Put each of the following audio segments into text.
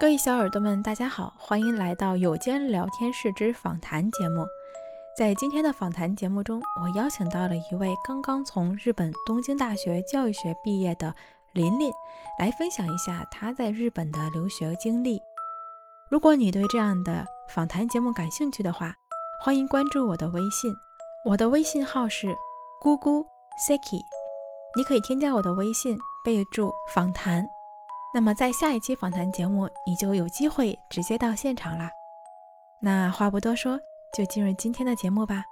各位小耳朵们，大家好，欢迎来到有间聊天室之访谈节目。在今天的访谈节目中，我邀请到了一位刚刚从日本东京大学教育学毕业的琳琳，来分享一下她在日本的留学经历。如果你对这样的访谈节目感兴趣的话，欢迎关注我的微信，我的微信号是咕咕 Seki，你可以添加我的微信，备注访谈。那么在下一期访谈节目，你就有机会直接到现场啦。那话不多说，就进入今天的节目吧。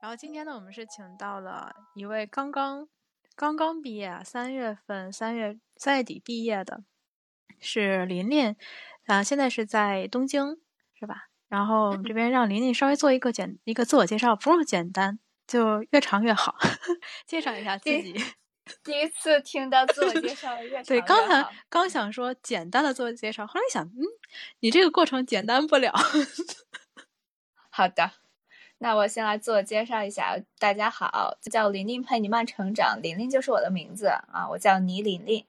然后今天呢，我们是请到了一位刚刚刚刚毕业，三月份三月三月底毕业的，是琳琳，啊，现在是在东京，是吧？然后我们这边让琳琳稍微做一个简一个自我介绍，不用简单，就越长越好，介绍一下自己。第一次听到自我介绍越 对，刚才刚想说简单的自我介绍，后来想，嗯，你这个过程简单不了。好的，那我先来自我介绍一下，大家好，叫琳琳陪你慢成长，琳琳就是我的名字啊，我叫倪琳琳，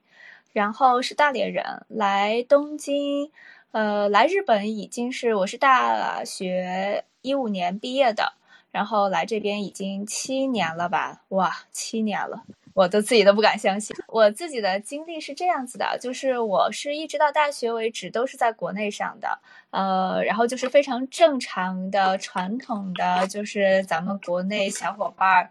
然后是大连人，来东京，呃，来日本已经是我是大学一五年毕业的，然后来这边已经七年了吧？哇，七年了。我都自己都不敢相信，我自己的经历是这样子的，就是我是一直到大学为止都是在国内上的，呃，然后就是非常正常的、传统的，就是咱们国内小伙伴儿，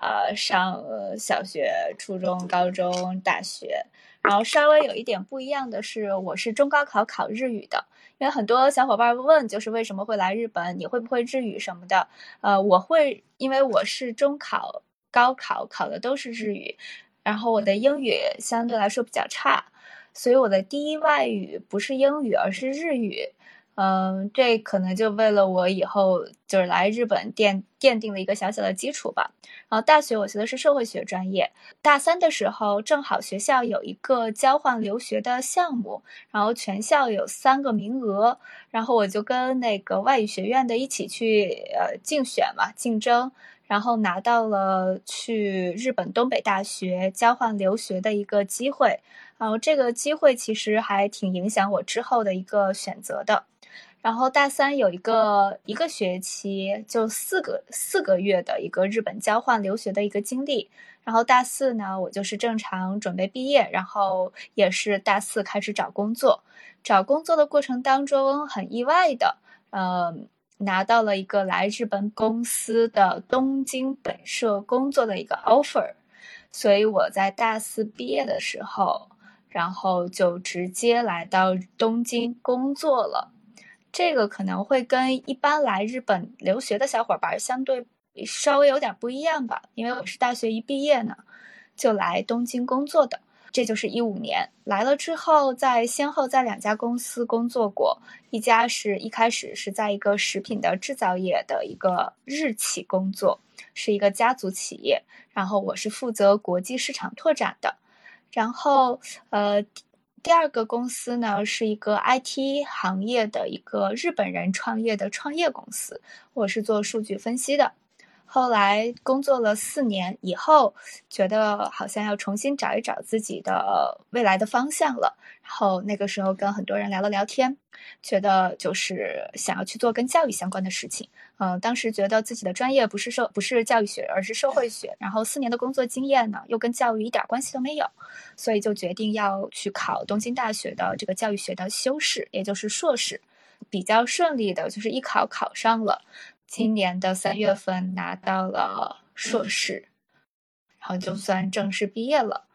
呃，上小学、初中、高中、大学，然后稍微有一点不一样的是，我是中高考考日语的，因为很多小伙伴问，就是为什么会来日本，你会不会日语什么的？呃，我会，因为我是中考。高考考的都是日语，然后我的英语相对来说比较差，所以我的第一外语不是英语，而是日语。嗯，这可能就为了我以后就是来日本奠奠定了一个小小的基础吧。然后大学我学的是社会学专业，大三的时候正好学校有一个交换留学的项目，然后全校有三个名额，然后我就跟那个外语学院的一起去呃竞选嘛，竞争。然后拿到了去日本东北大学交换留学的一个机会，然后这个机会其实还挺影响我之后的一个选择的。然后大三有一个一个学期就四个四个月的一个日本交换留学的一个经历。然后大四呢，我就是正常准备毕业，然后也是大四开始找工作。找工作的过程当中很意外的，嗯。拿到了一个来日本公司的东京本社工作的一个 offer，所以我在大四毕业的时候，然后就直接来到东京工作了。这个可能会跟一般来日本留学的小伙伴相对稍微有点不一样吧，因为我是大学一毕业呢，就来东京工作的。这就是一五年来了之后，在先后在两家公司工作过，一家是一开始是在一个食品的制造业的一个日企工作，是一个家族企业，然后我是负责国际市场拓展的，然后呃，第二个公司呢是一个 IT 行业的一个日本人创业的创业公司，我是做数据分析的。后来工作了四年以后，觉得好像要重新找一找自己的未来的方向了。然后那个时候跟很多人聊了聊天，觉得就是想要去做跟教育相关的事情。嗯，当时觉得自己的专业不是社不是教育学，而是社会学。然后四年的工作经验呢，又跟教育一点关系都没有，所以就决定要去考东京大学的这个教育学的修士，也就是硕士。比较顺利的，就是一考考上了。今年的三月份拿到了硕士，然后就算正式毕业了。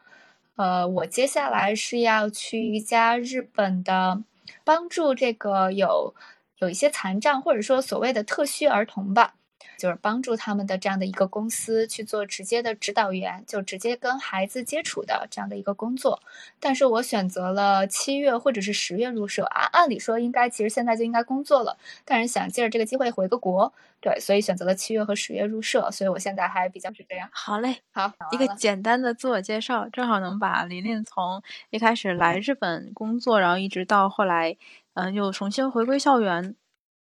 呃，我接下来是要去一家日本的，帮助这个有有一些残障或者说所谓的特需儿童吧。就是帮助他们的这样的一个公司去做直接的指导员，就直接跟孩子接触的这样的一个工作。但是我选择了七月或者是十月入社，按按理说应该其实现在就应该工作了，但是想借着这个机会回个国，对，所以选择了七月和十月入社。所以我现在还比较是这样。好嘞，好，一个简单的自我介绍，正好能把琳琳从一开始来日本工作，然后一直到后来，嗯，又重新回归校园。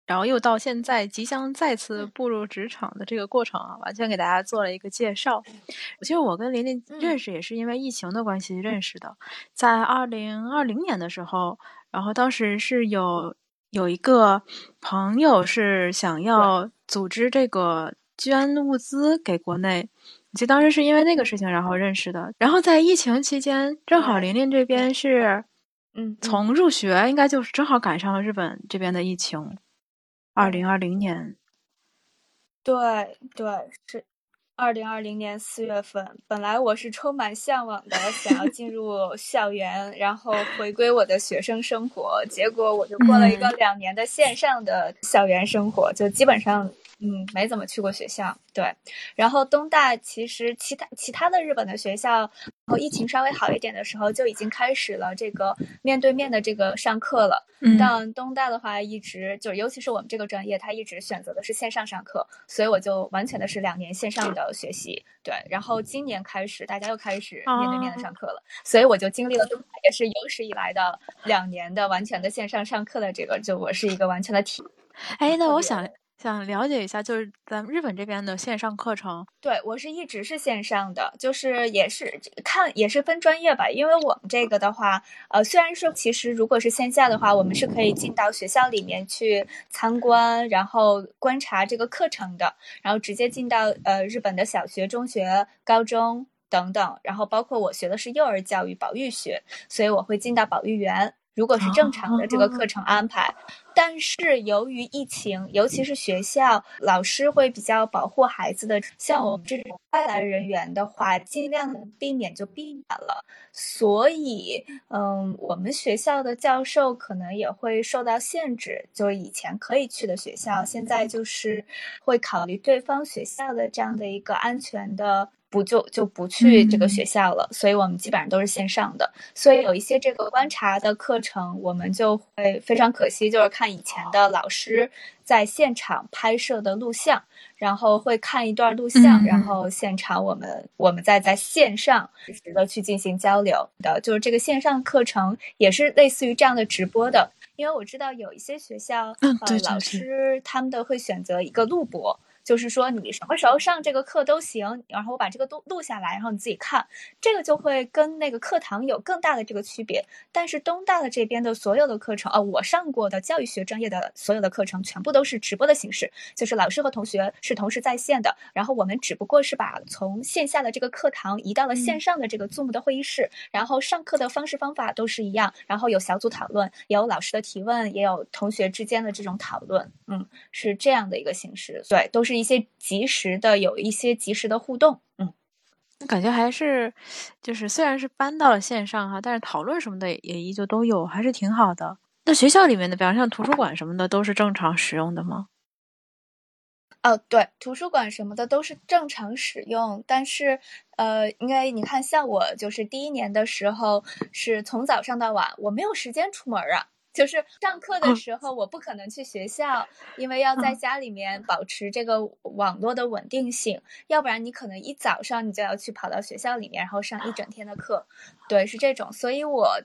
然后又到现在即将再次步入职场的这个过程啊，完全给大家做了一个介绍。其实我跟琳琳认识也是因为疫情的关系认识的，在二零二零年的时候，然后当时是有有一个朋友是想要组织这个捐物资给国内，就当时是因为那个事情然后认识的。然后在疫情期间，正好琳琳这边是，嗯，从入学应该就是正好赶上了日本这边的疫情。二零二零年，对对是二零二零年四月份。本来我是充满向往的，想要进入校园，然后回归我的学生生活。结果我就过了一个两年的线上的校园生活，就基本上嗯没怎么去过学校。对，然后东大其实其他其他的日本的学校，然后疫情稍微好一点的时候就已经开始了这个面对面的这个上课了。嗯，但东大的话一直就尤其是我们这个专业，它一直选择的是线上上课，所以我就完全的是两年线上的学习。对，然后今年开始大家又开始面对面的上课了，所以我就经历了东大也是有史以来的两年的完全的线上上课的这个，就我是一个完全的体。哎，那我想。想了解一下，就是咱们日本这边的线上课程。对我是一直是线上的，就是也是看也是分专业吧。因为我们这个的话，呃，虽然说其实如果是线下的话，我们是可以进到学校里面去参观，然后观察这个课程的，然后直接进到呃日本的小学、中学、高中等等，然后包括我学的是幼儿教育保育学，所以我会进到保育园。如果是正常的这个课程安排，但是由于疫情，尤其是学校老师会比较保护孩子的，像我们这种外来人员的话，尽量避免就避免了。所以，嗯，我们学校的教授可能也会受到限制，就以前可以去的学校，现在就是会考虑对方学校的这样的一个安全的。不就就不去这个学校了，所以我们基本上都是线上的。所以有一些这个观察的课程，我们就会非常可惜，就是看以前的老师在现场拍摄的录像，然后会看一段录像，然后现场我们我们再在线上实时的去进行交流的。就是这个线上课程也是类似于这样的直播的，因为我知道有一些学校呃老师他们的会选择一个录播。就是说，你什么时候上这个课都行，然后我把这个都录下来，然后你自己看，这个就会跟那个课堂有更大的这个区别。但是东大的这边的所有的课程，呃，我上过的教育学专业的所有的课程，全部都是直播的形式，就是老师和同学是同时在线的，然后我们只不过是把从线下的这个课堂移到了线上的这个 Zoom 的会议室，然后上课的方式方法都是一样，然后有小组讨论，也有老师的提问，也有同学之间的这种讨论，嗯，是这样的一个形式，对，都是。是一些及时的，有一些及时的互动，嗯，感觉还是就是虽然是搬到了线上哈，但是讨论什么的也依旧都有，还是挺好的。那学校里面的，比方像图书馆什么的，都是正常使用的吗？哦，对，图书馆什么的都是正常使用，但是呃，因为你看，像我就是第一年的时候，是从早上到晚，我没有时间出门啊。就是上课的时候，我不可能去学校，因为要在家里面保持这个网络的稳定性，要不然你可能一早上你就要去跑到学校里面，然后上一整天的课，对，是这种，所以我。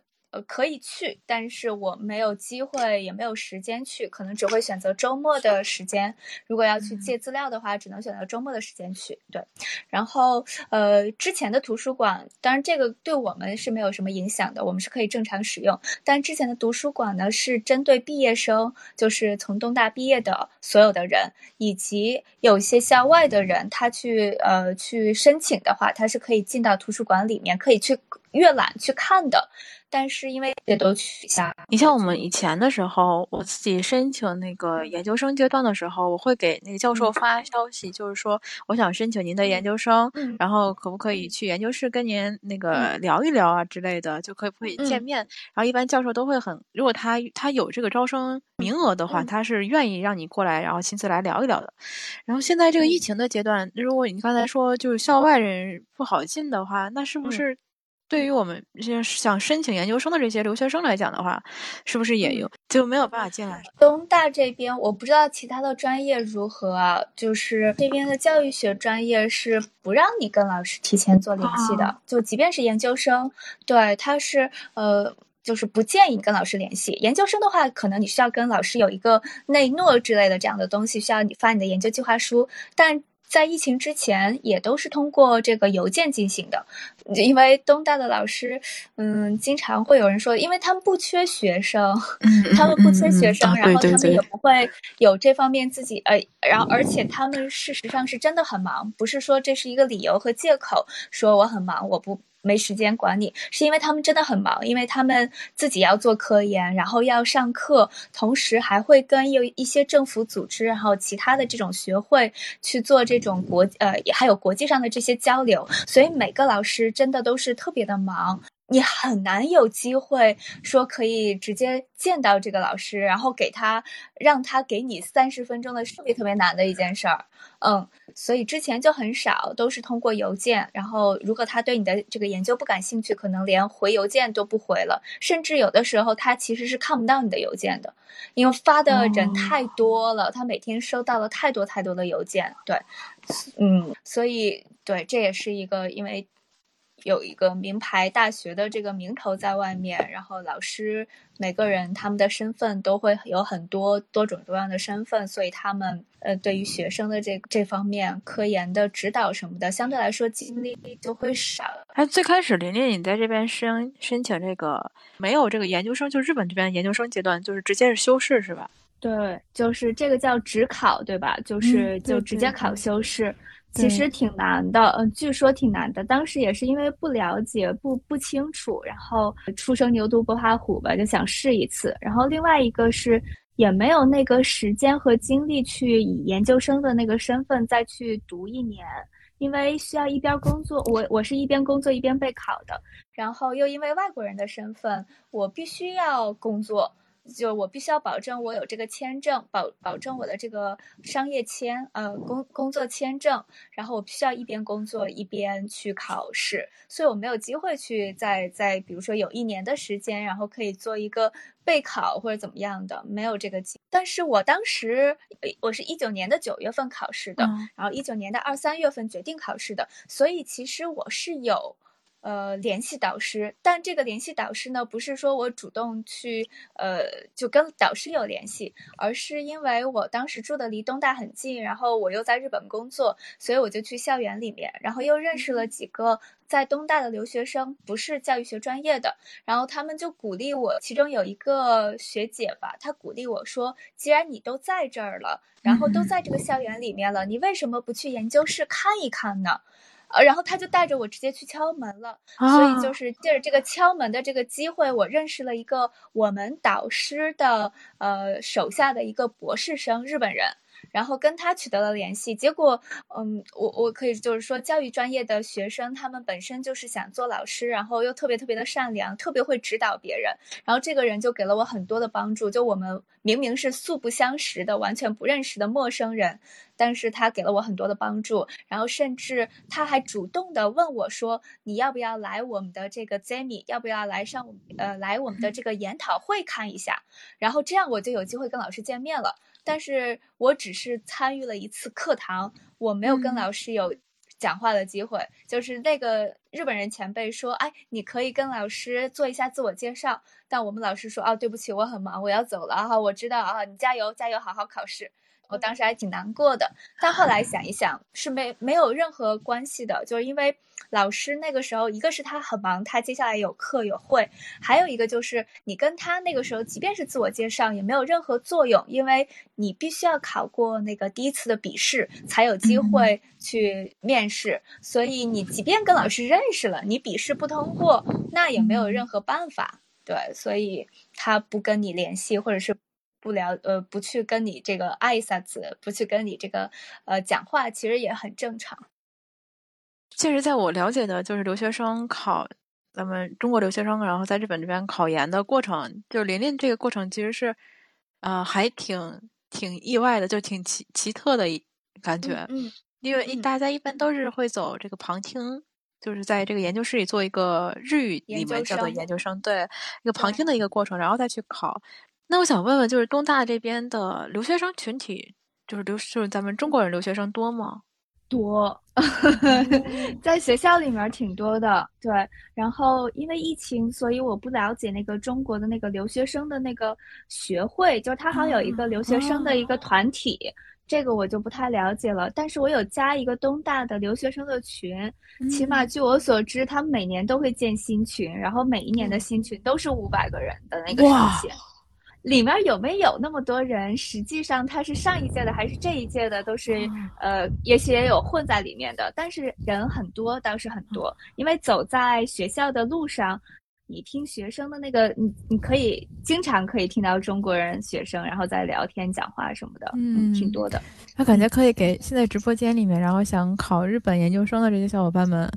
可以去，但是我没有机会，也没有时间去，可能只会选择周末的时间。如果要去借资料的话，只能选择周末的时间去。对，然后呃，之前的图书馆，当然这个对我们是没有什么影响的，我们是可以正常使用。但之前的图书馆呢，是针对毕业生，就是从东大毕业的所有的人，以及有一些校外的人，他去呃去申请的话，他是可以进到图书馆里面，可以去阅览去看的。但是因为也都取消。你像我们以前的时候，我自己申请那个研究生阶段的时候，我会给那个教授发消息，就是说我想申请您的研究生，然后可不可以去研究室跟您那个聊一聊啊之类的，就可以不可以见面？然后一般教授都会很，如果他他有这个招生名额的话，他是愿意让你过来，然后亲自来聊一聊的。然后现在这个疫情的阶段，如果你刚才说就是校外人不好进的话，那是不是？对于我们这些想申请研究生的这些留学生来讲的话，是不是也有就没有办法进来？东大这边我不知道其他的专业如何啊，就是这边的教育学专业是不让你跟老师提前做联系的，就即便是研究生，对他是呃。就是不建议你跟老师联系。研究生的话，可能你需要跟老师有一个内诺之类的这样的东西，需要你发你的研究计划书。但在疫情之前，也都是通过这个邮件进行的，因为东大的老师，嗯，经常会有人说，因为他们不缺学生，他们不缺学生，然后他们也不会有这方面自己，呃，然后而且他们事实上是真的很忙，不是说这是一个理由和借口，说我很忙，我不。没时间管你，是因为他们真的很忙，因为他们自己要做科研，然后要上课，同时还会跟有一些政府组织，然后其他的这种学会去做这种国呃，还有国际上的这些交流，所以每个老师真的都是特别的忙。你很难有机会说可以直接见到这个老师，然后给他让他给你三十分钟的特别特别难的一件事儿，嗯，所以之前就很少，都是通过邮件。然后如果他对你的这个研究不感兴趣，可能连回邮件都不回了，甚至有的时候他其实是看不到你的邮件的，因为发的人太多了，他每天收到了太多太多的邮件。对，嗯，所以对，这也是一个因为。有一个名牌大学的这个名头在外面，然后老师每个人他们的身份都会有很多多种多样的身份，所以他们呃对于学生的这这方面科研的指导什么的，相对来说精力就会少。哎，最开始琳琳你在这边申申请这个没有这个研究生，就日本这边研究生阶段就是直接是修士是吧？对，就是这个叫职考对吧？就是就直接考修士。其实挺难的，嗯，据说挺难的。当时也是因为不了解、不不清楚，然后初生牛犊不怕虎吧，就想试一次。然后另外一个是也没有那个时间和精力去以研究生的那个身份再去读一年，因为需要一边工作，我我是一边工作一边备考的，然后又因为外国人的身份，我必须要工作。就我必须要保证我有这个签证，保保证我的这个商业签，呃，工工作签证，然后我必须要一边工作一边去考试，所以我没有机会去在在比如说有一年的时间，然后可以做一个备考或者怎么样的，没有这个机。但是我当时我是一九年的九月份考试的，然后一九年的二三月份决定考试的，所以其实我是有。呃，联系导师，但这个联系导师呢，不是说我主动去，呃，就跟导师有联系，而是因为我当时住的离东大很近，然后我又在日本工作，所以我就去校园里面，然后又认识了几个在东大的留学生，不是教育学专业的，然后他们就鼓励我，其中有一个学姐吧，她鼓励我说，既然你都在这儿了，然后都在这个校园里面了，你为什么不去研究室看一看呢？呃，然后他就带着我直接去敲门了，所以就是借着这个敲门的这个机会，我认识了一个我们导师的呃手下的一个博士生，日本人。然后跟他取得了联系，结果，嗯，我我可以就是说，教育专业的学生，他们本身就是想做老师，然后又特别特别的善良，特别会指导别人。然后这个人就给了我很多的帮助。就我们明明是素不相识的、完全不认识的陌生人，但是他给了我很多的帮助。然后甚至他还主动的问我说：“你要不要来我们的这个 Zemi？要不要来上呃来我们的这个研讨会看一下？”然后这样我就有机会跟老师见面了。但是我只是参与了一次课堂，我没有跟老师有讲话的机会。就是那个日本人前辈说：“哎，你可以跟老师做一下自我介绍。”但我们老师说：“哦，对不起，我很忙，我要走了哈。”我知道啊，你加油，加油，好好考试。我当时还挺难过的，但后来想一想，是没没有任何关系的，就是因为老师那个时候，一个是他很忙，他接下来有课有会，还有一个就是你跟他那个时候，即便是自我介绍，也没有任何作用，因为你必须要考过那个第一次的笔试，才有机会去面试，所以你即便跟老师认识了，你笔试不通过，那也没有任何办法，对，所以他不跟你联系，或者是。不聊呃，不去跟你这个挨一下子，不去跟你这个呃讲话，其实也很正常。确实，在我了解的，就是留学生考咱们中国留学生，然后在日本这边考研的过程，就是琳琳这个过程，其实是呃还挺挺意外的，就挺奇奇特的感觉。嗯，因为大家一般都是会走这个旁听，就是在这个研究室里做一个日语里面叫做研究生，对一个旁听的一个过程，然后再去考。那我想问问，就是东大这边的留学生群体，就是留就是咱们中国人留学生多吗？多，在学校里面挺多的。对，然后因为疫情，所以我不了解那个中国的那个留学生的那个学会，就是他好像有一个留学生的一个团体。这个我就不太了解了，但是我有加一个东大的留学生的群，起码据我所知，他们每年都会建新群，然后每一年的新群都是五百个人的那个上限。里面有没有那么多人？实际上他是上一届的还是这一届的，都是呃，也许也有混在里面的，但是人很多倒是很多，因为走在学校的路上。你听学生的那个，你你可以经常可以听到中国人学生，然后在聊天、讲话什么的，嗯，挺多的。他感觉可以给现在直播间里面，然后想考日本研究生的这些小伙伴们，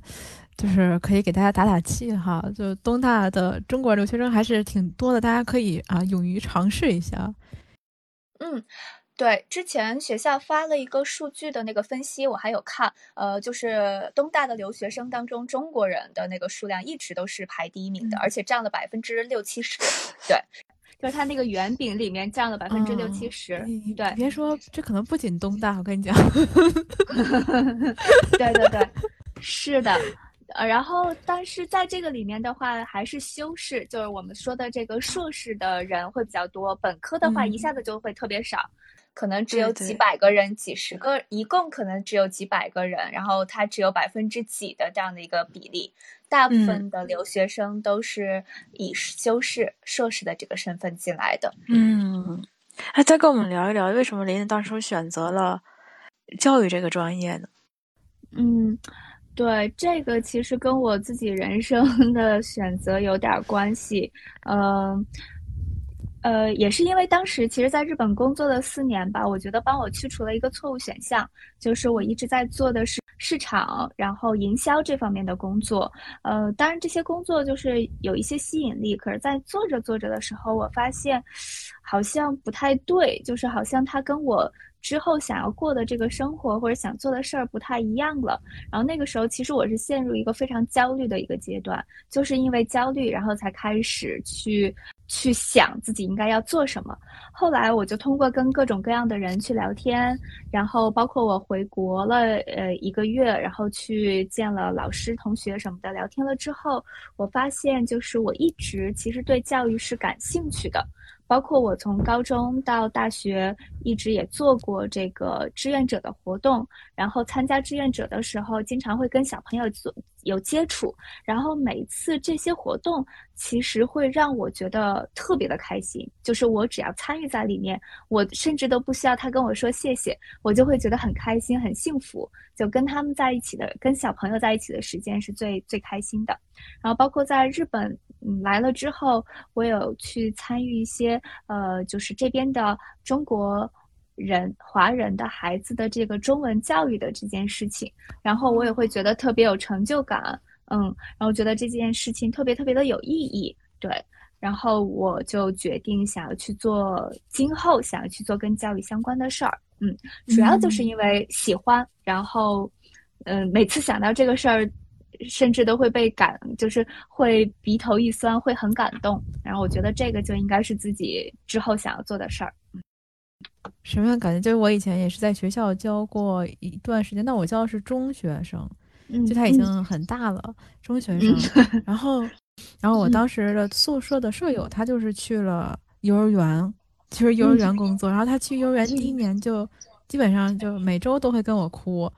就是可以给大家打打气哈。就东大的中国留学生还是挺多的，大家可以啊，勇于尝试一下。嗯。对，之前学校发了一个数据的那个分析，我还有看，呃，就是东大的留学生当中，中国人的那个数量一直都是排第一名的，而且占了百分之六七十。对，就是他那个圆饼里面占了百分之六七十。对，别说这可能不仅东大，我跟你讲。对对对，是的，呃，然后但是在这个里面的话，还是修士，就是我们说的这个硕士的人会比较多，本科的话一下子就会特别少。可能只有几百个人，几十个，一共可能只有几百个人，然后他只有百分之几的这样的一个比例，大部分的留学生都是以修士、硕士的这个身份进来的。嗯，哎再跟我们聊一聊，为什么林当初选择了教育这个专业呢？嗯，对，这个其实跟我自己人生 的选择有点关系。嗯。呃，也是因为当时其实在日本工作了四年吧，我觉得帮我去除了一个错误选项，就是我一直在做的是市场，然后营销这方面的工作。呃，当然这些工作就是有一些吸引力，可是在做着做着的时候，我发现好像不太对，就是好像它跟我。之后想要过的这个生活或者想做的事儿不太一样了，然后那个时候其实我是陷入一个非常焦虑的一个阶段，就是因为焦虑，然后才开始去去想自己应该要做什么。后来我就通过跟各种各样的人去聊天，然后包括我回国了呃一个月，然后去见了老师、同学什么的，聊天了之后，我发现就是我一直其实对教育是感兴趣的。包括我从高中到大学，一直也做过这个志愿者的活动。然后参加志愿者的时候，经常会跟小朋友做有接触。然后每次这些活动，其实会让我觉得特别的开心。就是我只要参与在里面，我甚至都不需要他跟我说谢谢，我就会觉得很开心、很幸福。就跟他们在一起的，跟小朋友在一起的时间是最最开心的。然后包括在日本。嗯，来了之后，我有去参与一些，呃，就是这边的中国人、华人的孩子的这个中文教育的这件事情，然后我也会觉得特别有成就感，嗯，然后觉得这件事情特别特别的有意义，对，然后我就决定想要去做，今后想要去做跟教育相关的事儿，嗯，主要就是因为喜欢，然后，嗯，每次想到这个事儿。甚至都会被感，就是会鼻头一酸，会很感动。然后我觉得这个就应该是自己之后想要做的事儿。什么样感觉？就是我以前也是在学校教过一段时间，但我教的是中学生，就他已经很大了，中学生。然后，然后我当时的宿舍的舍友，他就是去了幼儿园，就是幼儿园工作。然后他去幼儿园第一年就基本上就每周都会跟我哭。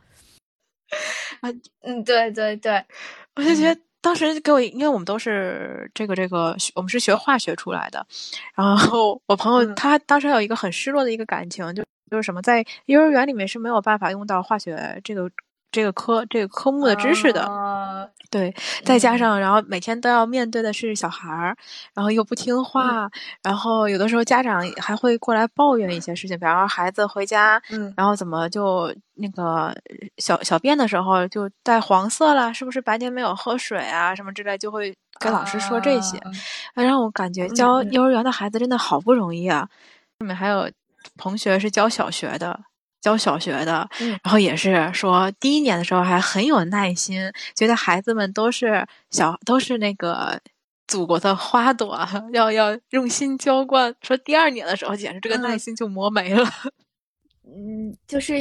啊，嗯，对对对，我就觉得当时给我，因为我们都是这个这个，我们是学化学出来的，然后我朋友他当时有一个很失落的一个感情，就就是什么，在幼儿园里面是没有办法用到化学这个。这个科这个科目的知识的，对，再加上然后每天都要面对的是小孩儿，然后又不听话，然后有的时候家长还会过来抱怨一些事情，比方说孩子回家，嗯，然后怎么就那个小小便的时候就带黄色了，是不是白天没有喝水啊什么之类，就会跟老师说这些，让我感觉教幼儿园的孩子真的好不容易啊。后面还有同学是教小学的。教小学的，然后也是说，第一年的时候还很有耐心，觉得孩子们都是小，都是那个祖国的花朵，要要用心浇灌。说第二年的时候，简直这个耐心就磨没了。嗯，就是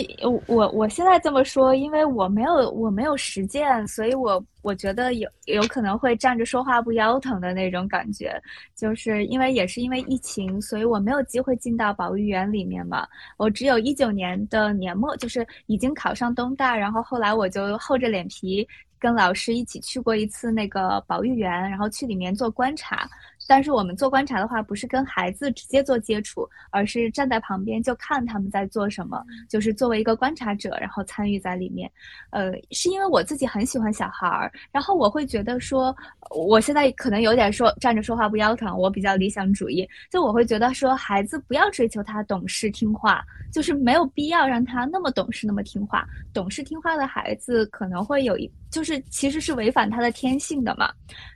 我我现在这么说，因为我没有我没有实践，所以我我觉得有有可能会站着说话不腰疼的那种感觉，就是因为也是因为疫情，所以我没有机会进到保育园里面嘛。我只有一九年的年末，就是已经考上东大，然后后来我就厚着脸皮跟老师一起去过一次那个保育园，然后去里面做观察。但是我们做观察的话，不是跟孩子直接做接触，而是站在旁边就看他们在做什么，就是作为一个观察者，然后参与在里面。呃，是因为我自己很喜欢小孩儿，然后我会觉得说，我现在可能有点说站着说话不腰疼，我比较理想主义，就我会觉得说，孩子不要追求他懂事听话，就是没有必要让他那么懂事那么听话。懂事听话的孩子可能会有一，就是其实是违反他的天性的嘛。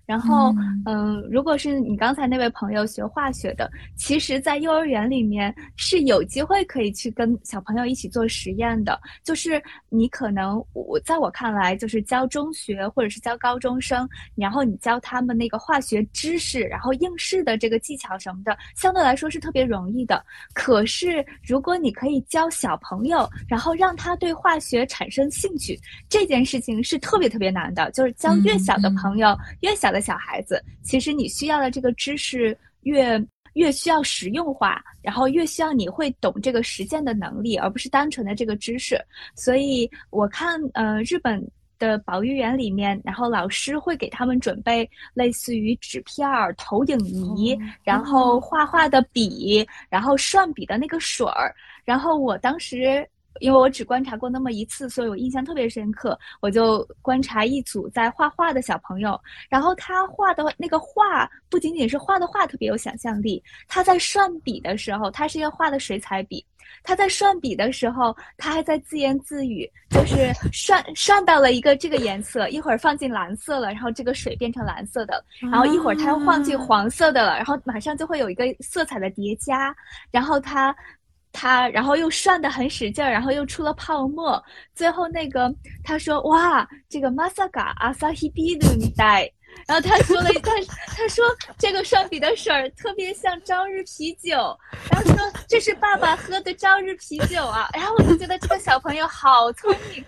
然后，嗯，如果是你刚才那位朋友学化学的，其实，在幼儿园里面是有机会可以去跟小朋友一起做实验的。就是你可能，我在我看来，就是教中学或者是教高中生，然后你教他们那个化学知识，然后应试的这个技巧什么的，相对来说是特别容易的。可是，如果你可以教小朋友，然后让他对化学产生兴趣，这件事情是特别特别难的。就是教越小的朋友，越小。的小孩子，其实你需要的这个知识越越需要实用化，然后越需要你会懂这个实践的能力，而不是单纯的这个知识。所以我看，呃，日本的保育园里面，然后老师会给他们准备类似于纸片儿、投影仪，然后画画的笔，然后涮笔的那个水儿。然后我当时。因为我只观察过那么一次，所以我印象特别深刻。我就观察一组在画画的小朋友，然后他画的那个画不仅仅是画的画特别有想象力，他在涮笔的时候，他是要画的水彩笔，他在涮笔的时候，他还在自言自语，就是涮涮到了一个这个颜色，一会儿放进蓝色了，然后这个水变成蓝色的，然后一会儿他又放进黄色的了，然后马上就会有一个色彩的叠加，然后他。他然后又涮的很使劲儿，然后又出了泡沫，最后那个他说哇，这个 masaka asahi biru 带，然后他说了一 段他说这个涮笔的水儿特别像朝日啤酒，然后说这是爸爸喝的朝日啤酒啊，然后我就觉得这个小朋友好聪明。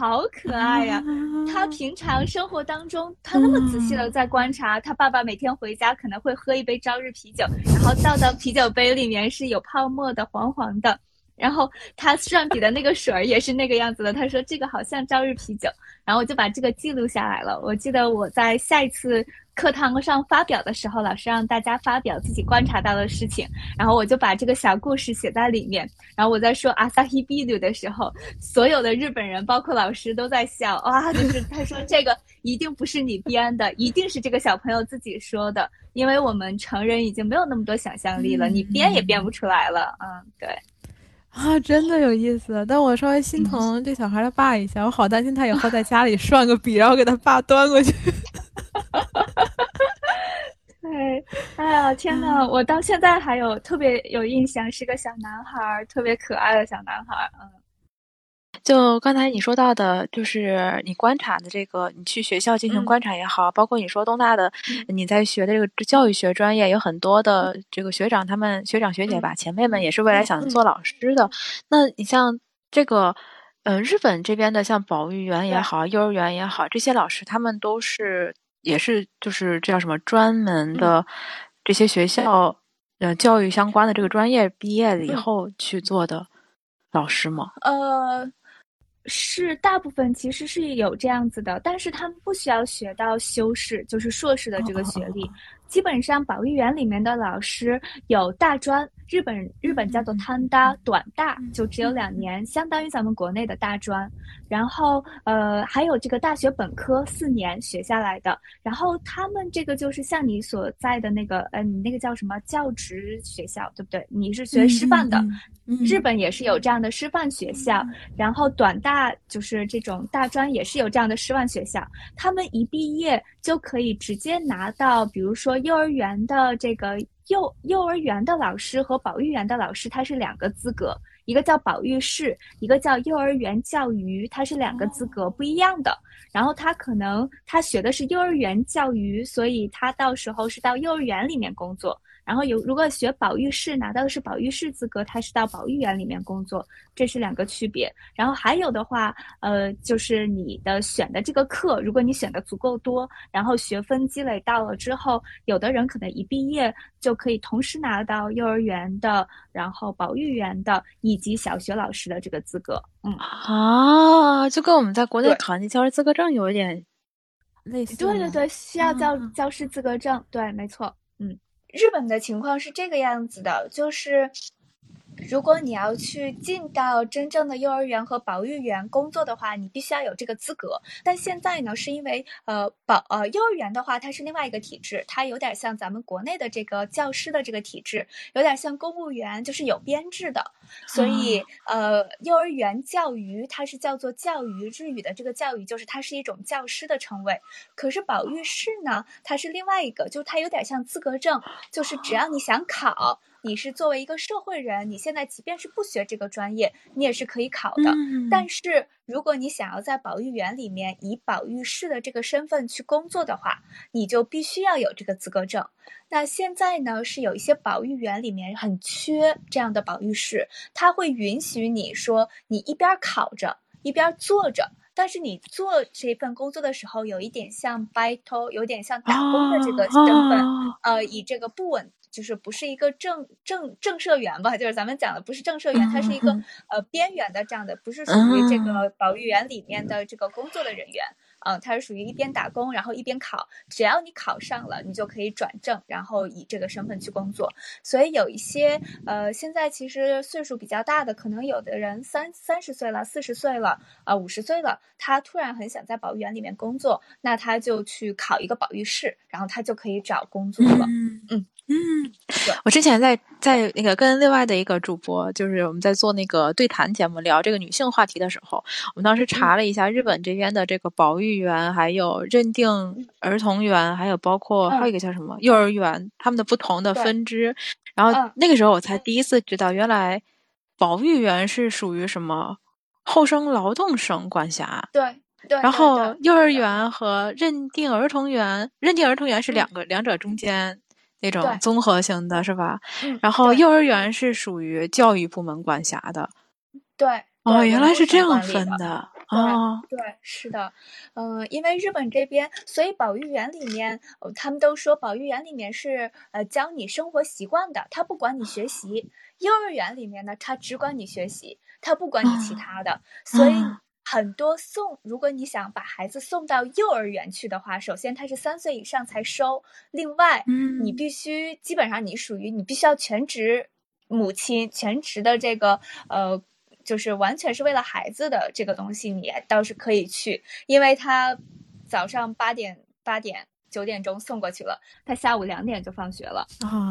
好可爱呀！他平常生活当中，他那么仔细的在观察他爸爸每天回家可能会喝一杯朝日啤酒，然后倒到啤酒杯里面是有泡沫的，黄黄的。然后他涮笔的那个水儿也是那个样子的。他说这个好像朝日啤酒，然后我就把这个记录下来了。我记得我在下一次课堂上发表的时候，老师让大家发表自己观察到的事情，然后我就把这个小故事写在里面。然后我在说阿萨希比鲁的时候，所有的日本人，包括老师都在笑。哇，就是他说这个一定不是你编的，一定是这个小朋友自己说的，因为我们成人已经没有那么多想象力了，你编也编不出来了。嗯，对。啊，真的有意思，但我稍微心疼这小孩的爸一下，我好担心他以后在家里涮个笔，然后给他爸端过去。对，哎呀，天呐，我到现在还有特别有印象，是个小男孩，特别可爱的小男孩，嗯。就刚才你说到的，就是你观察的这个，你去学校进行观察也好，包括你说东大的，你在学的这个教育学专业，有很多的这个学长，他们学长学姐吧，前辈们也是未来想做老师的。那你像这个，嗯，日本这边的，像保育员也好，幼儿园也好，这些老师他们都是也是就是这叫什么专门的这些学校，呃，教育相关的这个专业毕业了以后去做的老师吗？呃。是大部分其实是有这样子的，但是他们不需要学到修士，就是硕士的这个学历。基本上保育园里面的老师有大专，日本日本叫做汤大短大，就只有两年，相当于咱们国内的大专。然后呃还有这个大学本科四年学下来的。然后他们这个就是像你所在的那个呃你那个叫什么教职学校对不对？你是学师范的，日本也是有这样的师范学校。然后短大就是这种大专也是有这样的师范学校，他们一毕业就可以直接拿到，比如说。幼儿园的这个幼幼儿园的老师和保育员的老师，他是两个资格，一个叫保育室，一个叫幼儿园教育，他是两个资格不一样的。然后他可能他学的是幼儿园教育，所以他到时候是到幼儿园里面工作。然后有如果学保育士拿到的是保育士资格，他是到保育园里面工作，这是两个区别。然后还有的话，呃，就是你的选的这个课，如果你选的足够多，然后学分积累到了之后，有的人可能一毕业就可以同时拿到幼儿园的、然后保育员的以及小学老师的这个资格。嗯啊，就跟我们在国内考那教师资格证有一点类似。对对对，需要教教师资格证。对，没错。嗯。日本的情况是这个样子的，就是。如果你要去进到真正的幼儿园和保育园工作的话，你必须要有这个资格。但现在呢，是因为呃保呃幼儿园的话，它是另外一个体制，它有点像咱们国内的这个教师的这个体制，有点像公务员，就是有编制的。所以呃幼儿园教育它是叫做教育，日语的这个教育就是它是一种教师的称谓。可是保育士呢，它是另外一个，就它有点像资格证，就是只要你想考。你是作为一个社会人，你现在即便是不学这个专业，你也是可以考的。但是如果你想要在保育园里面以保育士的这个身份去工作的话，你就必须要有这个资格证。那现在呢，是有一些保育园里面很缺这样的保育士，他会允许你说你一边考着一边做着，但是你做这份工作的时候，有一点像 battle，有点像打工的这个身份，呃，以这个不稳。就是不是一个正正正社员吧？就是咱们讲的不是正社员，他是一个呃边缘的这样的，不是属于这个保育员里面的这个工作的人员。嗯，他是属于一边打工，然后一边考。只要你考上了，你就可以转正，然后以这个身份去工作。所以有一些呃，现在其实岁数比较大的，可能有的人三三十岁了、四十岁了、啊五十岁了，他突然很想在保育园里面工作，那他就去考一个保育士，然后他就可以找工作了。嗯嗯。嗯，我之前在在那个跟另外的一个主播，就是我们在做那个对谈节目聊这个女性话题的时候，我们当时查了一下日本这边的这个保育员，还有认定儿童园，还有包括还有一个叫什么幼儿园，他们的不同的分支。然后那个时候我才第一次知道，原来保育园是属于什么后生劳动省管辖。对对。然后幼儿园和认定儿童园，认定儿童园是两个两者中间。那种综合型的是吧？然后幼儿园是属于教育部门管辖的。对，哦，原来是这样分的。哦，对，是的，嗯，因为日本这边，所以保育园里面，他们都说保育园里面是呃教你生活习惯的，他不管你学习。幼儿园里面呢，他只管你学习，他不管你其他的，所以。很多送，如果你想把孩子送到幼儿园去的话，首先他是三岁以上才收。另外，嗯，你必须基本上你属于你必须要全职母亲，全职的这个呃，就是完全是为了孩子的这个东西，你倒是可以去，因为他早上八点八点。九点钟送过去了，他下午两点就放学了，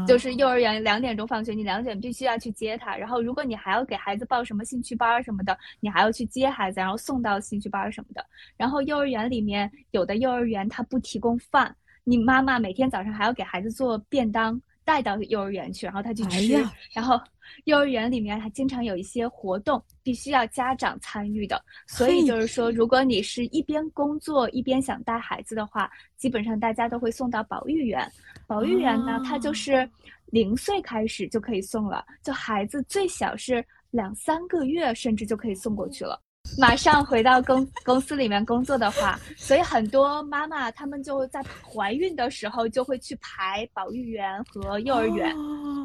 就是幼儿园两点钟放学，你两点必须要去接他。然后，如果你还要给孩子报什么兴趣班什么的，你还要去接孩子，然后送到兴趣班什么的。然后，幼儿园里面有的幼儿园他不提供饭，你妈妈每天早上还要给孩子做便当。带到幼儿园去，然后他去吃。然后幼儿园里面还经常有一些活动，必须要家长参与的。所以就是说，如果你是一边工作一边想带孩子的话，基本上大家都会送到保育园。保育园呢，它就是零岁开始就可以送了，就孩子最小是两三个月，甚至就可以送过去了。马上回到公公司里面工作的话，所以很多妈妈她们就在怀孕的时候就会去排保育员和幼儿园，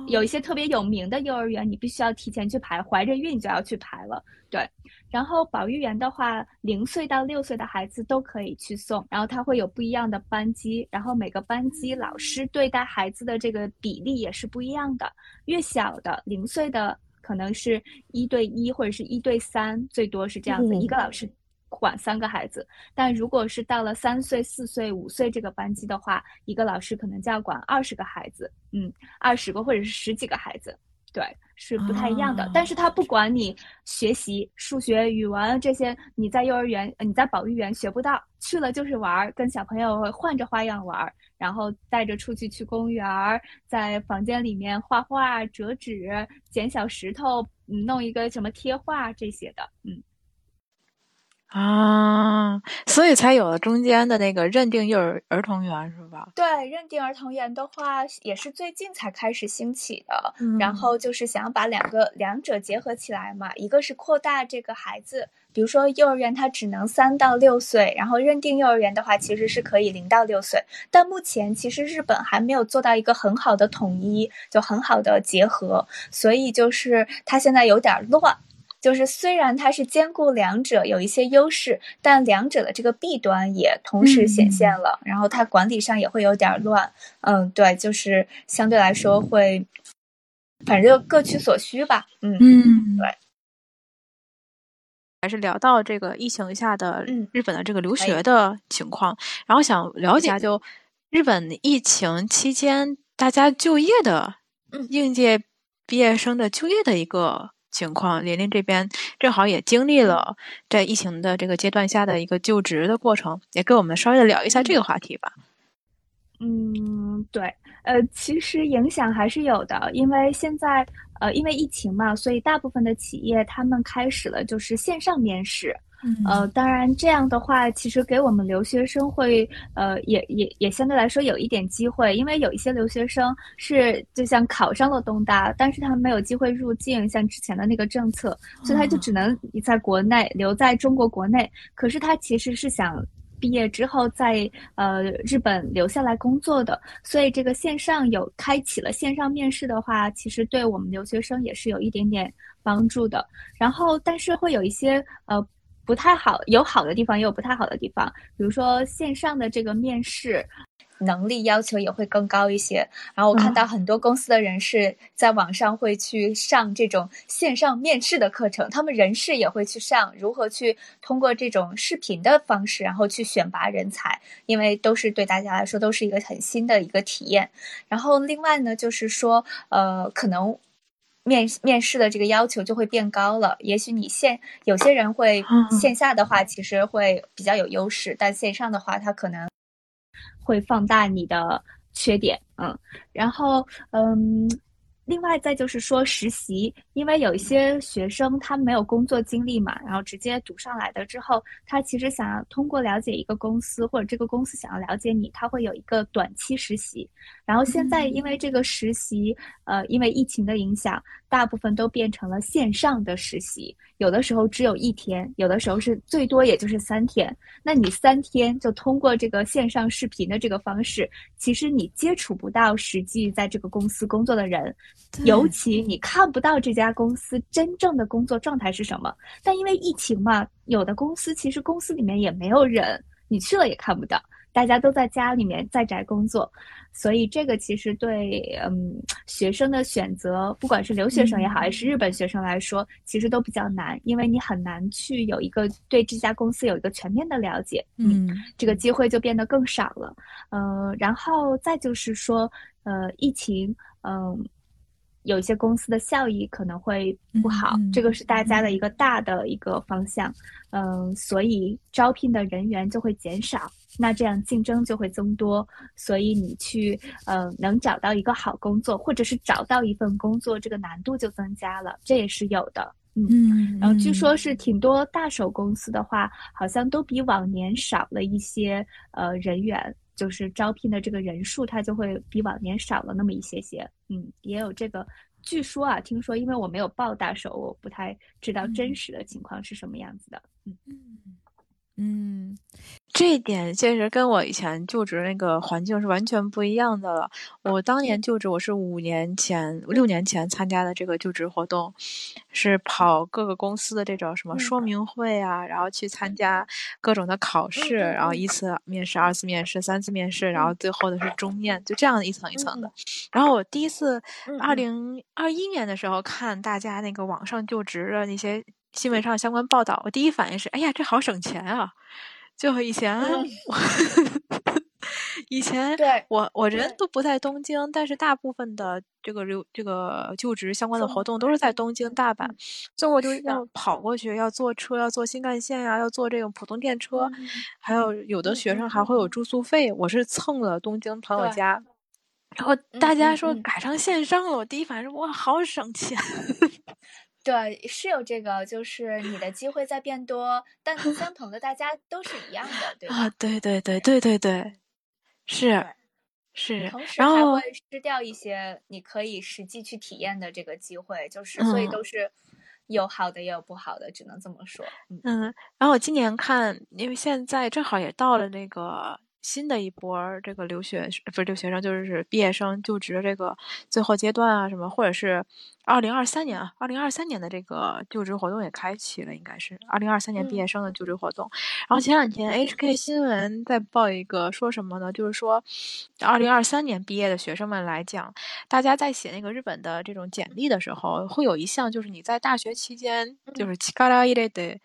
有一些特别有名的幼儿园，你必须要提前去排，怀着孕就要去排了。对，然后保育员的话，零岁到六岁的孩子都可以去送，然后他会有不一样的班级，然后每个班级老师对待孩子的这个比例也是不一样的，越小的零岁的。可能是一对一或者是一对三，最多是这样子，一个老师管三个孩子。但如果是到了三岁、四岁、五岁这个班级的话，一个老师可能就要管二十个孩子，嗯，二十个或者是十几个孩子，对，是不太一样的。但是他不管你学习数学、语文这些，你在幼儿园、你在保育园学不到，去了就是玩儿，跟小朋友换着花样玩儿。然后带着出去去公园，在房间里面画画、折纸、捡小石头，嗯弄一个什么贴画这些的，嗯。啊，所以才有了中间的那个认定幼儿儿童园，是吧？对，认定儿童园的话，也是最近才开始兴起的。然后就是想要把两个两者结合起来嘛，一个是扩大这个孩子，比如说幼儿园它只能三到六岁，然后认定幼儿园的话其实是可以零到六岁。但目前其实日本还没有做到一个很好的统一，就很好的结合，所以就是它现在有点乱。就是虽然它是兼顾两者有一些优势，但两者的这个弊端也同时显现了，然后它管理上也会有点乱。嗯，对，就是相对来说会，反正就各取所需吧。嗯嗯，对。还是聊到这个疫情下的日本的这个留学的情况，然后想了解一下，就日本疫情期间大家就业的应届毕业生的就业的一个。情况，琳琳这边正好也经历了在疫情的这个阶段下的一个就职的过程，也跟我们稍微的聊一下这个话题吧。嗯，对，呃，其实影响还是有的，因为现在呃，因为疫情嘛，所以大部分的企业他们开始了就是线上面试。呃，当然，这样的话，其实给我们留学生会，呃，也也也相对来说有一点机会，因为有一些留学生是就像考上了东大，但是他没有机会入境，像之前的那个政策，所以他就只能在国内留在中国国内。可是他其实是想毕业之后在呃日本留下来工作的，所以这个线上有开启了线上面试的话，其实对我们留学生也是有一点点帮助的。然后，但是会有一些呃。不太好，有好的地方，也有不太好的地方。比如说线上的这个面试，能力要求也会更高一些。然后我看到很多公司的人士在网上会去上这种线上面试的课程，他们人事也会去上如何去通过这种视频的方式，然后去选拔人才，因为都是对大家来说都是一个很新的一个体验。然后另外呢，就是说，呃，可能。面面试的这个要求就会变高了。也许你线有些人会线下的话，其实会比较有优势，但线上的话，他可能会放大你的缺点。嗯，然后嗯。另外，再就是说实习，因为有一些学生他没有工作经历嘛，然后直接读上来的之后，他其实想要通过了解一个公司，或者这个公司想要了解你，他会有一个短期实习。然后现在因为这个实习，呃，因为疫情的影响，大部分都变成了线上的实习，有的时候只有一天，有的时候是最多也就是三天。那你三天就通过这个线上视频的这个方式，其实你接触不到实际在这个公司工作的人。尤其你看不到这家公司真正的工作状态是什么，但因为疫情嘛，有的公司其实公司里面也没有人，你去了也看不到，大家都在家里面在宅工作，所以这个其实对嗯学生的选择，不管是留学生也好，还是日本学生来说，其实都比较难，因为你很难去有一个对这家公司有一个全面的了解，嗯，这个机会就变得更少了，呃，然后再就是说，呃，疫情，嗯。有一些公司的效益可能会不好，这个是大家的一个大的一个方向，嗯，所以招聘的人员就会减少，那这样竞争就会增多，所以你去呃能找到一个好工作，或者是找到一份工作，这个难度就增加了，这也是有的，嗯，然后据说。是挺多大手公司的话，好像都比往年少了一些呃人员。就是招聘的这个人数，它就会比往年少了那么一些些。嗯，也有这个，据说啊，听说，因为我没有报大手，我不太知道真实的情况是什么样子的。嗯嗯。嗯，这一点确实跟我以前就职那个环境是完全不一样的了。我当年就职，我是五年前、六年前参加的这个就职活动，是跑各个公司的这种什么说明会啊，然后去参加各种的考试，然后一次面试、二次面试、三次面试，然后最后的是终面，就这样一层一层的。然后我第一次二零二一年的时候看大家那个网上就职的那些。新闻上相关报道，我第一反应是：哎呀，这好省钱啊！就以前我 以前对我我人都不在东京，但是大部分的这个留这个就职相关的活动都是在东京、大阪，所以我就要跑过去，要坐车，要坐新干线呀、要坐这种普通电车，嗯还有有的学生还会有住宿费。我是蹭了东京朋友家，然后大家说改成线上了，我第一反应是哇，好省钱。对，是有这个，就是你的机会在变多，但 相同的大家都是一样的，对吧？啊，对对对对对对，是是同，时然后还会失掉一些你可以实际去体验的这个机会，就是所以嗯都是有好的也有不好的，只能这么说。嗯嗯，然后我今年看，因为现在正好也到了那个新的一波儿这个留学不是留学生，就是毕业生就职的这个最后阶段啊，什么或者是二零二三年啊，二零二三年的这个就职活动也开启了，应该是二零二三年毕业嗯生的就职活动。然后前两天 HK 新闻在报一个说什么呢？就是说，二零二三年毕业的学生们来讲，大家在写那个日本的这种简历的时候，会有一项就是你在大学期间就是力入れて。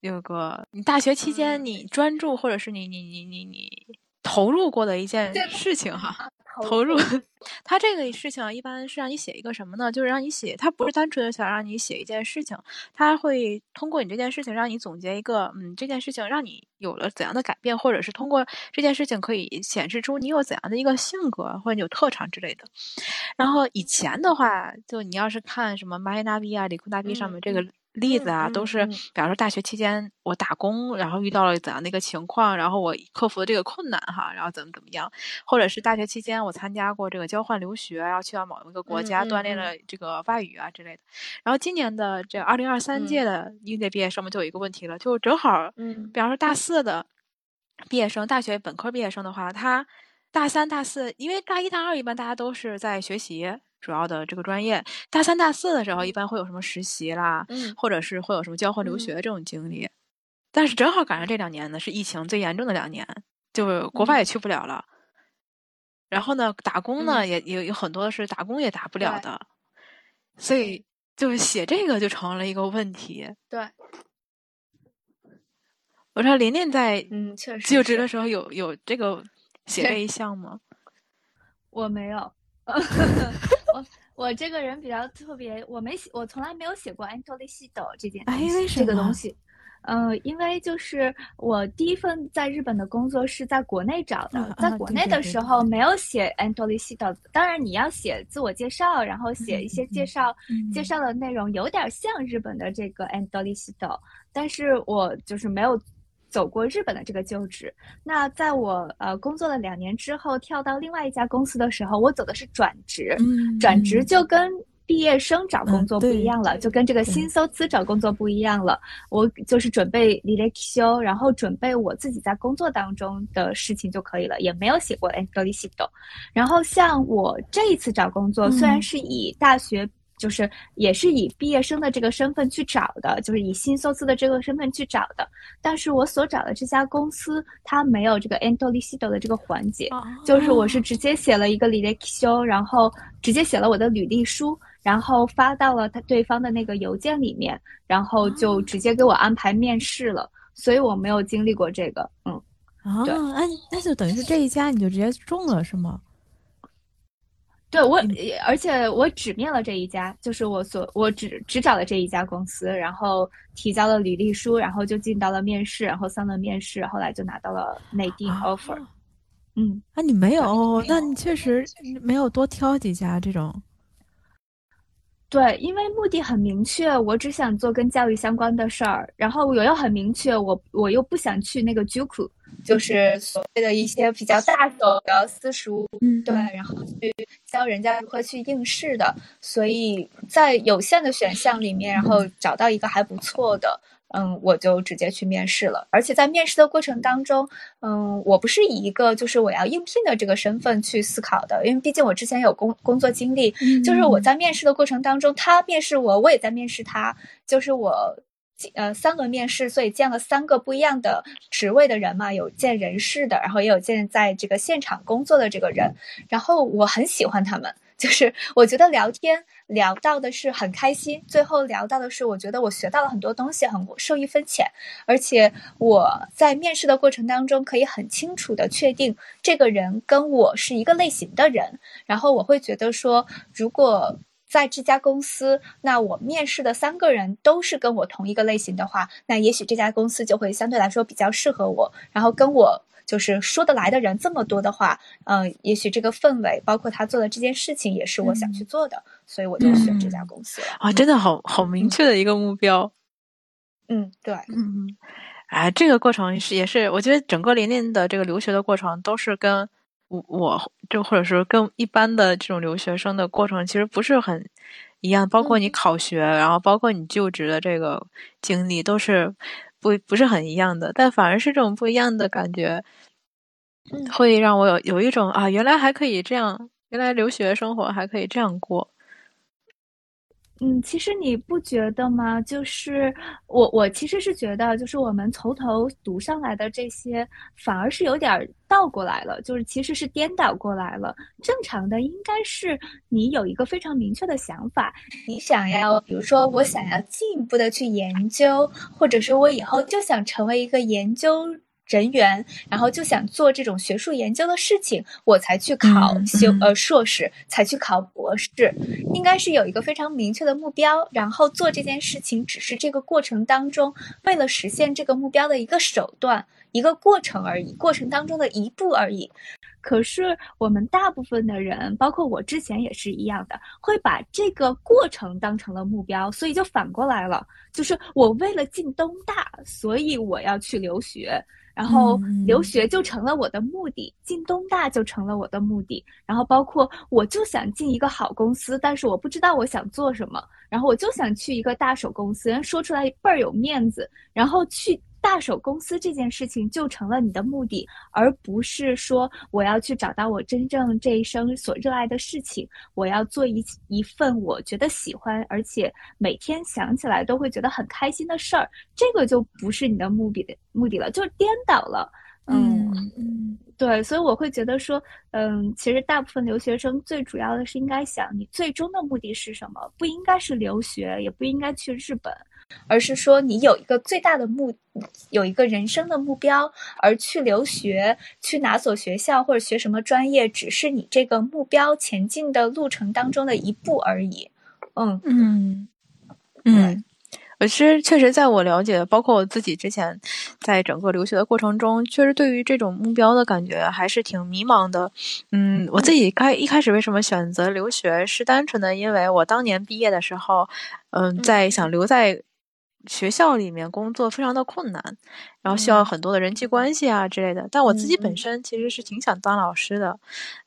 有个你大学期间嗯你专注或者是你你你你你投入过的一件事情哈，投投入，他这个事情一般是让你写一个什么呢？就是让你写，他不是单纯的想让你写一件事情，他会通过你这件事情让你总结一个，嗯，这件事情让你有了怎样的改变，或者是通过这件事情可以显示出你有怎样的一个性格或者你有特长之类的。然后以前的话，就你要是看什么 MyNavi 啊、理库 Navi 上面这个例子啊，嗯都是嗯。比方说大学期间我打工，然后遇到了怎样的一个情况，然后我克服了这个困难哈，然后怎么怎么样，或者是大学期间我参加过这个交换留学，然后去到某一个国家锻炼嗯。了这个外语啊之类的。然后今年的这二零二三嗯。届的应届毕业生们就有一个问题了，就正好，嗯。比方说大四的毕业生，大学本科毕业生的话，他大三、大四，因为大一、大二一般大家都是在学习主要的这个专业，大三、大四的时候一般会有什么实习啦，嗯。或者是会有什么交换留嗯。学这种经历。但是正好赶上这两年呢，是疫情最严重的两年，就国外也去不了了。然后呢，打工呢、嗯。也也有很多是打工也打不了的，所以就是写这个就成了一个问题。对，我知道琳琳在嗯，确实就职的时候有有这个写这一项吗？我没有，我我这个人比较特别，我没写，我从来没有写过 d o 这件哎东西为什么这个东西。嗯、因为就是我第一份在日本的工作是在国内找的，啊在国内的时候没有写 o 当然你要写自我介绍，然后写一些介绍，嗯。介绍的内容有点像日本的这个 o 但是我就是没有走过日本的这个就职。那在我呃工作了两年之后，跳到另外一家公司的时候，我走的是转职，嗯转职就跟毕业生找工嗯作不一样了，就跟这个新搜资找工作不一样了。我就是准备履历修，然后准备我自己在工作当中的事情就可以了，也没有写过 e n g l i s h 然后像我这一次找工作，虽然嗯是以大学。就是也是以毕业生的这个身份去找的，就是以新搜资的这个身份去找的。但是我所找的这家公司，它没有这个 a n t o l i s i d o 的这个环节，就是我是直接写了一个履历修，然后直接写了我的履历书，然后发到了他对方的那个邮件里面，然后就直接给我安排面试了。所以我没有经历过这个，嗯，啊，那那就等于是这一家你就直接中了是吗？对我嗯，而且我只面了这一家，就是我所我只只找了这一家公司，然后提交了履历书，然后就进到了面试，然后三轮面试，后来就拿到了内定啊 offer。嗯，啊，你没有那你确实没有多挑几家这种。对，因为目的很明确，我只想做跟教育相关的事儿，然后我又很明确，我我又不想去那个 JUKU，就是所谓的一些比较大手的私塾，嗯对，然后去教人家如何去应试的，所以在有限的选项里面，然后找到一个还不错的。嗯，我就直接去面试了，而且在面试的过程当中，嗯，我不是以一个就是我要应聘的这个身份去思考的，因为毕竟我之前有工工作经历，就是我在面试的过程当中，他面试我，我也在面试他，就是我呃三轮面试，所以见了三个不一样的职位的人嘛，有见人事的，然后也有见在这个现场工作的这个人，然后我很喜欢他们。就是我觉得聊天聊到的是很开心，最后聊到的是我觉得我学到了很多东西，很受益匪浅，而且我在面试的过程当中可以很清楚的确定这个人跟我是一个类型的人，然后我会觉得说，如果在这家公司，那我面试的三个人都是跟我同一个类型的话，那也许这家公司就会相对来说比较适合我，然后跟我。就是说得来的人这么多的话，嗯，也许这个氛围，包括他做的这件事情，也是我想去做的，所以我就选这家公司了。啊，真的好好明确的一个目标。嗯，对，嗯，哎，这个过程是也是，我觉得整个琳琳的这个留学的过程都是跟我我就或者是跟一般的这种留学生的过程其实不是很一样，包括你考学，然后包括你就职的这个经历都是。不不是很一样的，但反而是这种不一样的感觉，会让我有有一种啊，原来还可以这样，原来留学生活还可以这样过。嗯，其实你不觉得吗？就是我，我其实是觉得，就是我们从头读上来的这些，反而是有点倒过来了，就是其实是颠倒过来了。正常的应该是你有一个非常明确的想法，你想要，比如说我想要进一步的去研究，或者说我以后就想成为一个研究。人员，然后就想做这种学术研究的事情，我才去考修呃硕士，才去考博士，应该是有一个非常明确的目标，然后做这件事情只是这个过程当中为了实现这个目标的一个手段，一个过程而已，过程当中的一步而已。可是我们大部分的人，包括我之前也是一样的，会把这个过程当成了目标，所以就反过来了，就是我为了进东大，所以我要去留学。然后留学就成了我的目的，进东大就成了我的目的。然后包括我就想进一个好公司，但是我不知道我想做什么。然后我就想去一个大手公司，说出来倍儿有面子。然后去。大手公司这件事情就成了你的目的，而不是说我要去找到我真正这一生所热爱的事情，我要做一一份我觉得喜欢，而且每天想起来都会觉得很开心的事儿，这个就不是你的目的的目的了，就颠倒了。嗯嗯，对，所以我会觉得说，嗯，其实大部分留学生最主要的是应该想，你最终的目的是什么？不应该是留学，也不应该去日本。而是说，你有一个最大的目，有一个人生的目标，而去留学，去哪所学校或者学什么专业，只是你这个目标前进的路程当中的一步而已。嗯嗯嗯。我其实确实，在我了解，包括我自己之前，在整个留学的过程中，确实对于这种目标的感觉还是挺迷茫的。嗯，我自己开一开始为什么选择留学，是单纯的因为我当年毕业的时候，嗯，在想留在。学校里面工作非常的困难，然后需要很多的人际关系啊之类的。但我自己本身其实是挺想当老师的，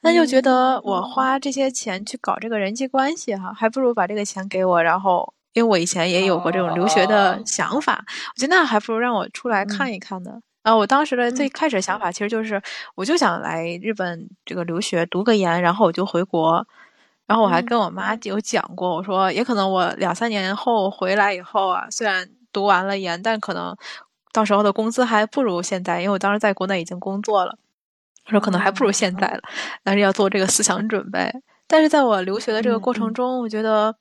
那就觉得我花这些钱去搞这个人际关系哈，还不如把这个钱给我。然后，因为我以前也有过这种留学的想法，我觉得那还不如让我出来看一看呢。啊，我当时的最开始的想法其实就是，我就想来日本这个留学读个研，然后我就回国。然后我还跟我妈有讲过，我说也可能我两三年后回来以后啊，虽然读完了研，但可能到时候的工资还不如现在，因为我当时在国内已经工作了，我说可能还不如现在了，但是要做这个思想准备。但是在我留学的这个过程中，我觉得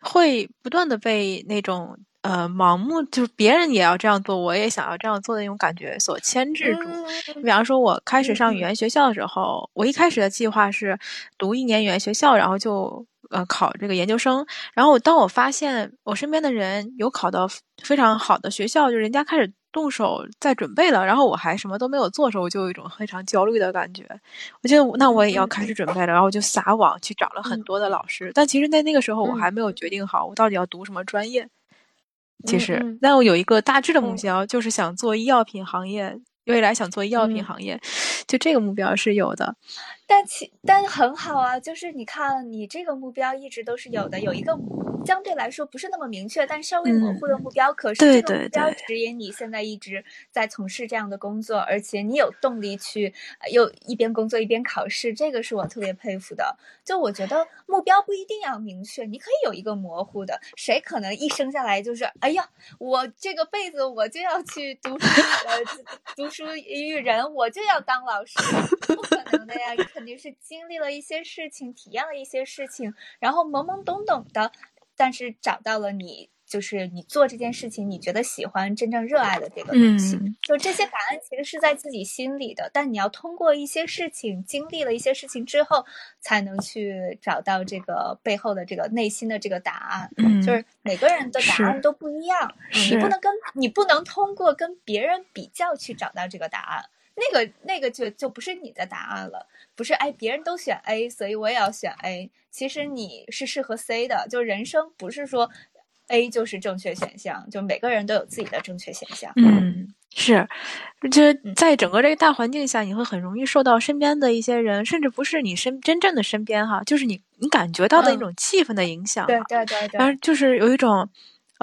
会不断的被那种。呃，盲目就是别人也要这样做，我也想要这样做的那种感觉所牵制住。你比方说，我开始上语言学校的时候，我一开始的计划是读一年语言学校，然后就呃考这个研究生。然后当我发现我身边的人有考到非常好的学校，就人家开始动手在准备了，然后我还什么都没有做的时候，我就有一种非常焦虑的感觉。我觉得那我也要开始准备了，然后我就撒网去找了很多的老师。但其实，在那个时候，我还没有决定好我到底要读什么专业。其实，但我有一个大致的目标，就是想做医药品行业，未来想做医药品行业，就这个目标是有的。但其但很好啊，就是你看，你这个目标一直都是有的，有一个相对来说不是那么明确，但稍微模糊的目标，可是这个目标指引你现在一直在从事这样的工作，而且你有动力去又一边工作一边考试，这个是我特别佩服的。就我觉得目标不一定要明确，你可以有一个模糊的。谁可能一生下来就是哎呀，我这个辈子我就要去读书，呃，读书育人，我就要当老师，的呀，肯定是经历了一些事情，体验了一些事情，然后懵懵懂懂的，但是找到了你。就是你做这件事情，你觉得喜欢、真正热爱的这个东西，就这些答案其实是在自己心里的。但你要通过一些事情，经历了一些事情之后，才能去找到这个背后的这个内心的这个答案。嗯，就是每个人的答案都不一样，你不能跟你不能通过跟别人比较去找到这个答案。那个那个就就不是你的答案了，不是哎，别人都选 A，所以我也要选 A。其实你是适合 C 的，就人生不是说。A 就是正确选项，就每个人都有自己的正确选项。嗯，是，就在整个这个大环境下，你会很容易受到身边的一些人，甚至不是你身真正的身边哈，就是你你感觉到的一种气氛的影响。对对对对。然后就是有一种，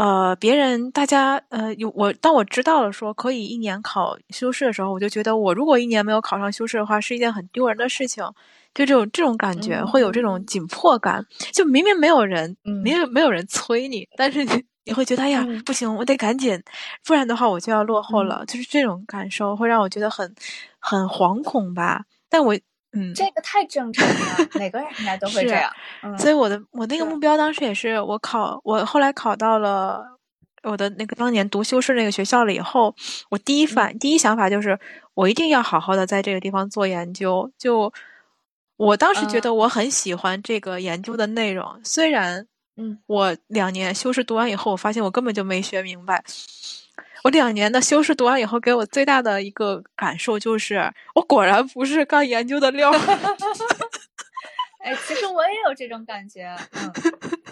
呃，别人大家呃有我，当我知道了说可以一年考修士的时候，我就觉得我如果一年没有考上修士的话，是一件很丢人的事情。就这种这种感觉，会有这种紧迫感。就明明没有人，没有没有人催你，但是你你会觉得，哎呀，不行，我得赶紧，不然的话我就要落后了。就是这种感受会让我觉得很很惶恐吧。但我嗯，这个太正常了，每个人应该都会这样。所以我的我那个目标当时也是，我考我后来考到了我的那个当年读修士那个学校了以后，我第一反第一想法就是，我一定要好好的在这个地方做研究。就我当时觉得我很喜欢这个研究的内容，虽然，嗯，我两年修士读完以后，我发现我根本就没学明白。我两年的修士读完以后，给我最大的一个感受就是，我果然不是干研究的料。哎，其实我也有这种感觉，嗯，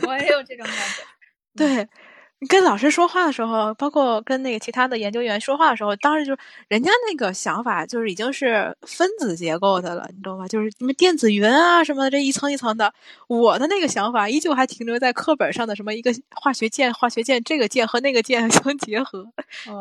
我也有这种感觉，对。你跟老师说话的时候，包括跟那个其他的研究员说话的时候，当时就人家那个想法就是已经是分子结构的了，你懂吗？就是什么电子云啊什么的，这一层一层的。我的那个想法依旧还停留在课本上的什么一个化学键，化学键这个键和那个键 相结合，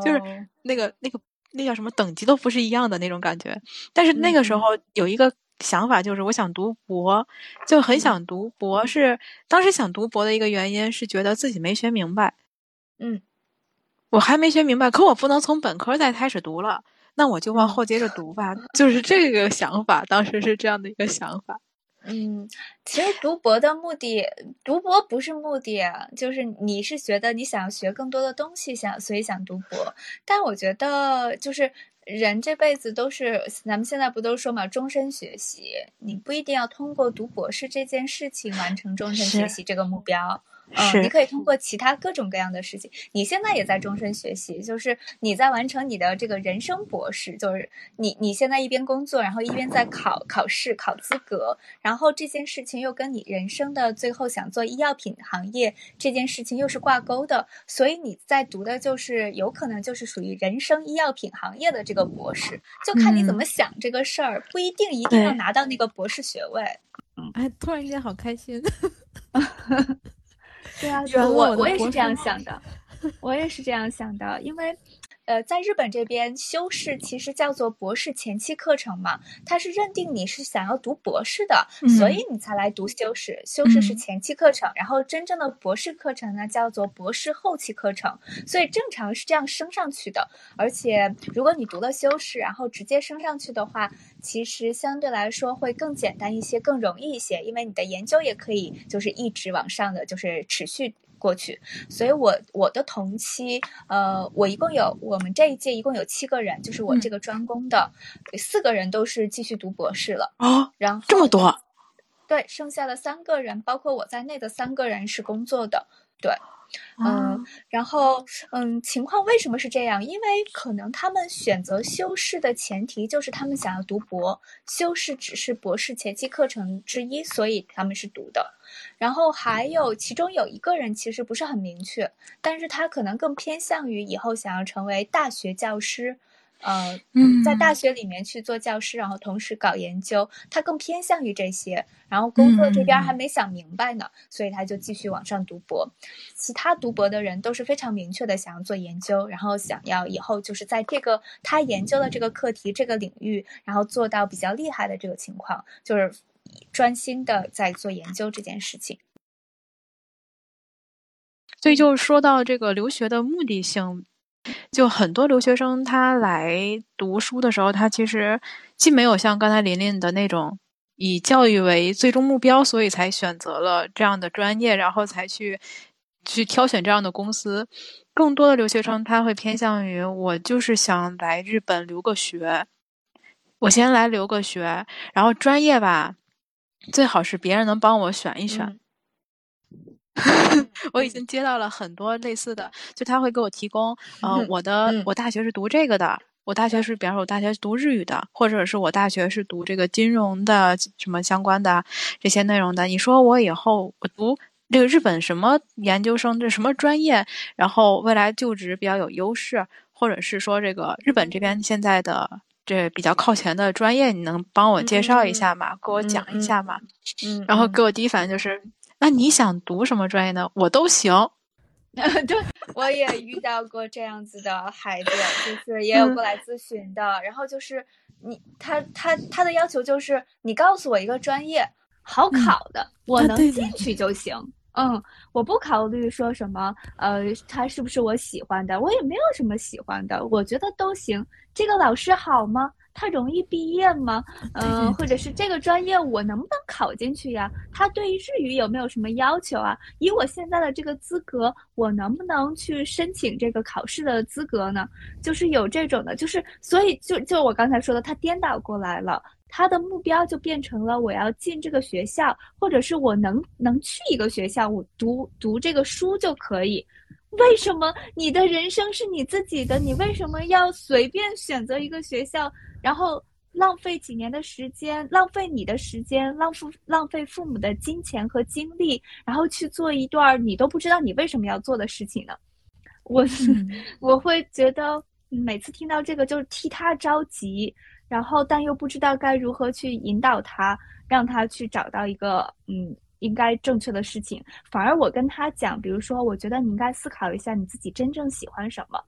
就是那个那个那叫什么等级都不是一样的那种感觉。但是那个时候有一个想法，就是我想读博，就很想读博。是当时想读博的一个原因是觉得自己没学明白。嗯，我还没学明白，可我不能从本科再开始读了，那我就往后接着读吧。就是这个想法，当时是这样的一个想法。嗯，其实读博的目的，读博不是目的，就是你是觉得你想要学更多的东西，想所以想读博。但我觉得，就是人这辈子都是，咱们现在不都说嘛，终身学习，你不一定要通过读博士这件事情完成终身学习这个目标。嗯，你可以通过其他各种各样的事情。你现在也在终身学习，就是你在完成你的这个人生博士，就是你你现在一边工作，然后一边在考考试、考资格，然后这件事情又跟你人生的最后想做医药品行业这件事情又是挂钩的，所以你在读的就是有可能就是属于人生医药品行业的这个博士，就看你怎么想这个事儿，不一定一定要拿到那个博士学位。嗯，哎，突然间好开心。对啊，我我也是这样想的，我也是这样想的，因为，呃，在日本这边修士其实叫做博士前期课程嘛，它是认定你是想要读博士的，所以你才来读修士。修士是前期课程，然后真正的博士课程呢叫做博士后期课程，所以正常是这样升上去的。而且如果你读了修士，然后直接升上去的话，其实相对来说会更简单一些，更容易一些，因为你的研究也可以就是一直往上的，就是持续过去。所以，我我的同期，呃，我一共有我们这一届一共有七个人，就是我这个专攻的四个人都是继续读博士了啊。然后这么多，对，剩下的三个人，包括我在内的三个人是工作的，对。嗯，然后嗯，情况为什么是这样？因为可能他们选择修士的前提就是他们想要读博，修士只是博士前期课程之一，所以他们是读的。然后还有其中有一个人其实不是很明确，但是他可能更偏向于以后想要成为大学教师。呃，在大学里面去做教师，然后同时搞研究，他更偏向于这些。然后工作这边还没想明白呢，所以他就继续往上读博。其他读博的人都是非常明确的想要做研究，然后想要以后就是在这个他研究的这个课题、这个领域，然后做到比较厉害的这个情况，就是专心的在做研究这件事情。所以，就是说到这个留学的目的性。就很多留学生他来读书的时候，他其实既没有像刚才琳琳的那种以教育为最终目标，所以才选择了这样的专业，然后才去去挑选这样的公司。更多的留学生他会偏向于我就是想来日本留个学，我先来留个学，然后专业吧，最好是别人能帮我选一选。我已经接到了很多类似的，就他会给我提供，呃，我的我大学是读这个的，我大学是，比方说我大学是读日语的，或者是我大学是读这个金融的什么相关的这些内容的。你说我以后我读这个日本什么研究生，这什么专业，然后未来就职比较有优势，或者是说这个日本这边现在的这比较靠前的专业，你能帮我介绍一下吗？给我讲一下吗？嗯，然后给我第一反应就是。那你想读什么专业呢？我都行。对，我也遇到过这样子的孩子，就是也有过来咨询的。然后就是你他他他的要求就是你告诉我一个专业好考的，我能进去就行。嗯，我不考虑说什么呃，他是不是我喜欢的，我也没有什么喜欢的，我觉得都行。这个老师好吗？他容易毕业吗？嗯，或者是这个专业我能不能考进去呀？他对于日语有没有什么要求啊？以我现在的这个资格，我能不能去申请这个考试的资格呢？就是有这种的，就是所以就就我刚才说的，他颠倒过来了，他的目标就变成了我要进这个学校，或者是我能能去一个学校，我读读这个书就可以。为什么你的人生是你自己的？你为什么要随便选择一个学校？然后浪费几年的时间，浪费你的时间，浪费浪费父母的金钱和精力，然后去做一段你都不知道你为什么要做的事情呢？我我会觉得每次听到这个就是替他着急，然后但又不知道该如何去引导他，让他去找到一个嗯应该正确的事情。反而我跟他讲，比如说，我觉得你应该思考一下你自己真正喜欢什么。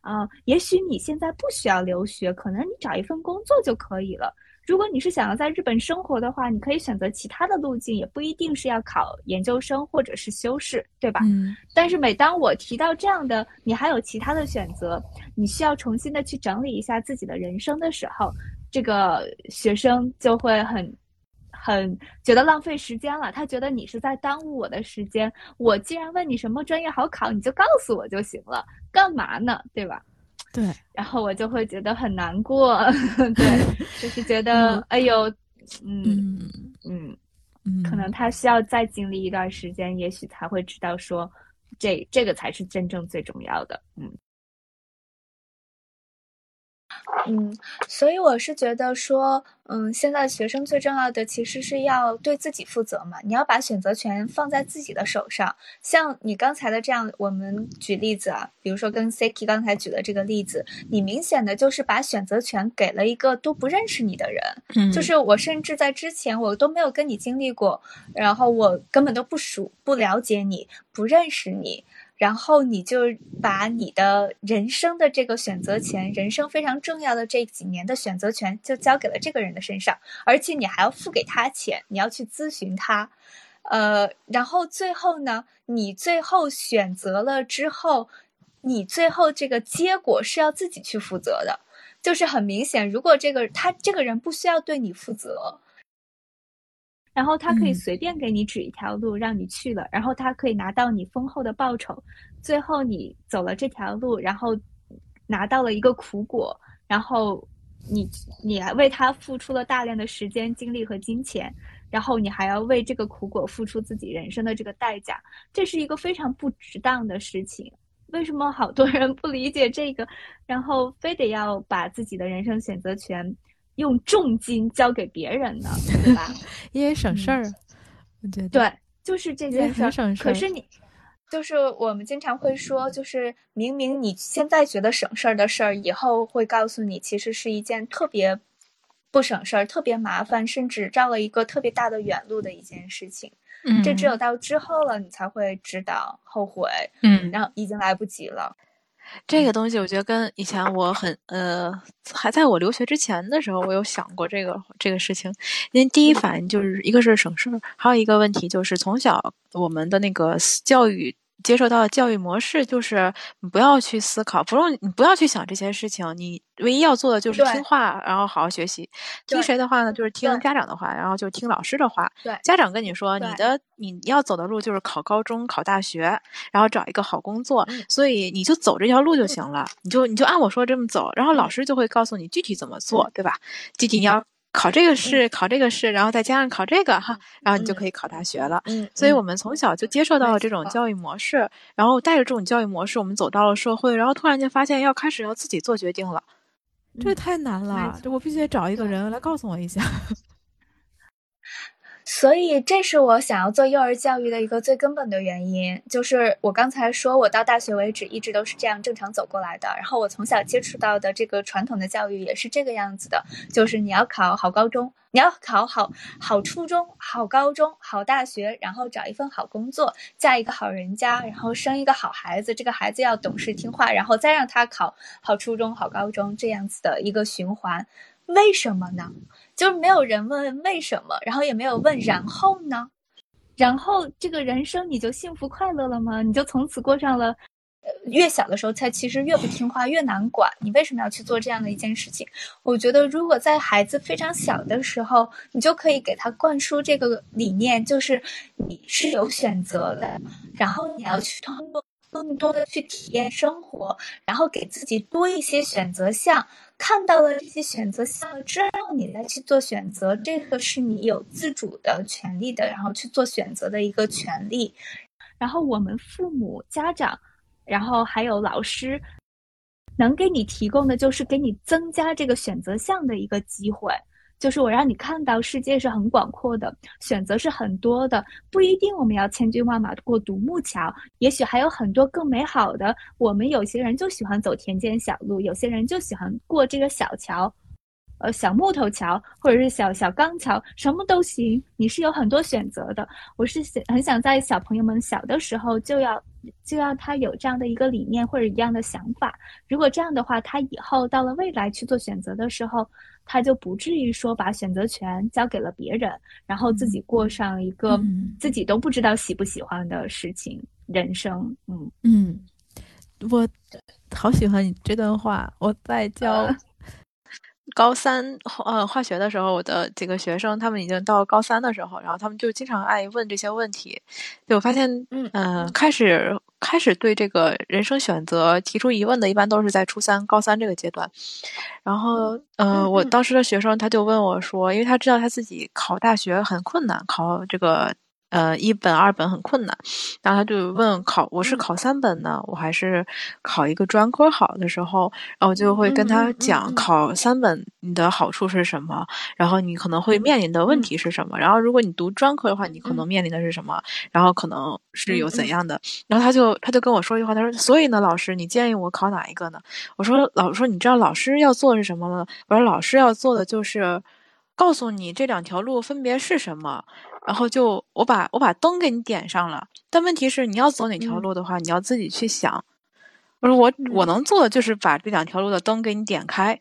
啊，也许你现在不需要留学，可能你找一份工作就可以了。如果你是想要在日本生活的话，你可以选择其他的路径，也不一定是要考研究生或者是修士，对吧？嗯。但是每当我提到这样的，你还有其他的选择，你需要重新的去整理一下自己的人生的时候，这个学生就会很。很觉得浪费时间了，他觉得你是在耽误我的时间。我既然问你什么专业好考，你就告诉我就行了，干嘛呢？对吧？对。然后我就会觉得很难过，对，就是觉得哎呦，嗯嗯嗯，可能他需要再经历一段时间，也许才会知道说，这这个才是真正最重要的，嗯。嗯，所以我是觉得说，嗯，现在学生最重要的其实是要对自己负责嘛。你要把选择权放在自己的手上。像你刚才的这样，我们举例子啊，比如说跟 Siki 刚才举的这个例子，你明显的就是把选择权给了一个都不认识你的人。嗯，就是我甚至在之前我都没有跟你经历过，然后我根本都不熟、不了解你、不认识你。然后你就把你的人生的这个选择权，人生非常重要的这几年的选择权，就交给了这个人的身上，而且你还要付给他钱，你要去咨询他，呃，然后最后呢，你最后选择了之后，你最后这个结果是要自己去负责的，就是很明显，如果这个他这个人不需要对你负责。然后他可以随便给你指一条路，让你去了，然后他可以拿到你丰厚的报酬。最后你走了这条路，然后拿到了一个苦果，然后你你为他付出了大量的时间、精力和金钱，然后你还要为这个苦果付出自己人生的这个代价，这是一个非常不值当的事情。为什么好多人不理解这个，然后非得要把自己的人生选择权？用重金交给别人的，对吧？因为省事儿，我觉得对，就是这件事儿。可是你，就是我们经常会说，就是明明你现在觉得省事儿的事儿，以后会告诉你，其实是一件特别不省事儿、特别麻烦，甚至绕了一个特别大的远路的一件事情。嗯，这只有到之后了，你才会知道后悔。嗯，然后已经来不及了。这个东西，我觉得跟以前我很呃，还在我留学之前的时候，我有想过这个这个事情。因为第一反应就是一个是省事儿，还有一个问题就是从小我们的那个教育接受到的教育模式就是你不要去思考，不用你不要去想这些事情，你唯一要做的就是听话，然后好好学习。听谁的话呢？就是听家长的话，然后就听老师的话。对，家长跟你说，你的你要走的路就是考高中、考大学，然后找一个好工作，所以你就走这条路就行了。你就你就按我说这么走，然后老师就会告诉你具体怎么做，对吧？具体你要。考这个试，考这个试，然后再加上考这个哈，然后你就可以考大学了。嗯，所以我们从小就接受到了这种教育模式，然后带着这种教育模式，我们走到了社会，然后突然间发现要开始要自己做决定了，这太难了，这我必须得找一个人来告诉我一下。所以，这是我想要做幼儿教育的一个最根本的原因，就是我刚才说，我到大学为止一直都是这样正常走过来的。然后，我从小接触到的这个传统的教育也是这个样子的，就是你要考好高中，你要考好好初中、好高中、好大学，然后找一份好工作，嫁一个好人家，然后生一个好孩子。这个孩子要懂事听话，然后再让他考好初中、好高中，这样子的一个循环。为什么呢？就是没有人问为什么，然后也没有问然后呢？然后这个人生你就幸福快乐了吗？你就从此过上了，呃，越小的时候才其实越不听话，越难管。你为什么要去做这样的一件事情？我觉得如果在孩子非常小的时候，你就可以给他灌输这个理念，就是你是有选择的，然后你要去通过更多的去体验生活，然后给自己多一些选择项。看到了这些选择项之后，你再去做选择，这个是你有自主的权利的，然后去做选择的一个权利。然后我们父母、家长，然后还有老师，能给你提供的就是给你增加这个选择项的一个机会。就是我让你看到世界是很广阔的，选择是很多的，不一定我们要千军万马过独木桥，也许还有很多更美好的。我们有些人就喜欢走田间小路，有些人就喜欢过这个小桥，呃，小木头桥或者是小小钢桥，什么都行。你是有很多选择的。我是想很想在小朋友们小的时候就要就要他有这样的一个理念或者一样的想法。如果这样的话，他以后到了未来去做选择的时候。他就不至于说把选择权交给了别人，然后自己过上一个自己都不知道喜不喜欢的事情人生。嗯嗯，我好喜欢你这段话。我在教 高三呃化学的时候，我的几个学生他们已经到高三的时候，然后他们就经常爱问这些问题。就我发现，嗯，开始。开始对这个人生选择提出疑问的，一般都是在初三、高三这个阶段。然后，呃，我当时的学生他就问我说，因为他知道他自己考大学很困难，考这个。呃，一本二本很困难，然后他就问考我是考三本呢，我还是考一个专科好的时候，然后我就会跟他讲考三本你的好处是什么，然后你可能会面临的问题是什么，然后如果你读专科的话，你可能面临的是什么，然后可能是有怎。样的，然后他就他就跟我说一句话，他说，所以呢，老师，你建议我考哪一个呢？我说，老师说，你知道老师要做的是什么吗？我说，老师要做的就是告诉你这两条路分别是什么。然后就我把我把灯给你点上了，但问题是你要走哪条路的话，你要自己去想。我说我我能做的就是把这两条路的灯给你点开，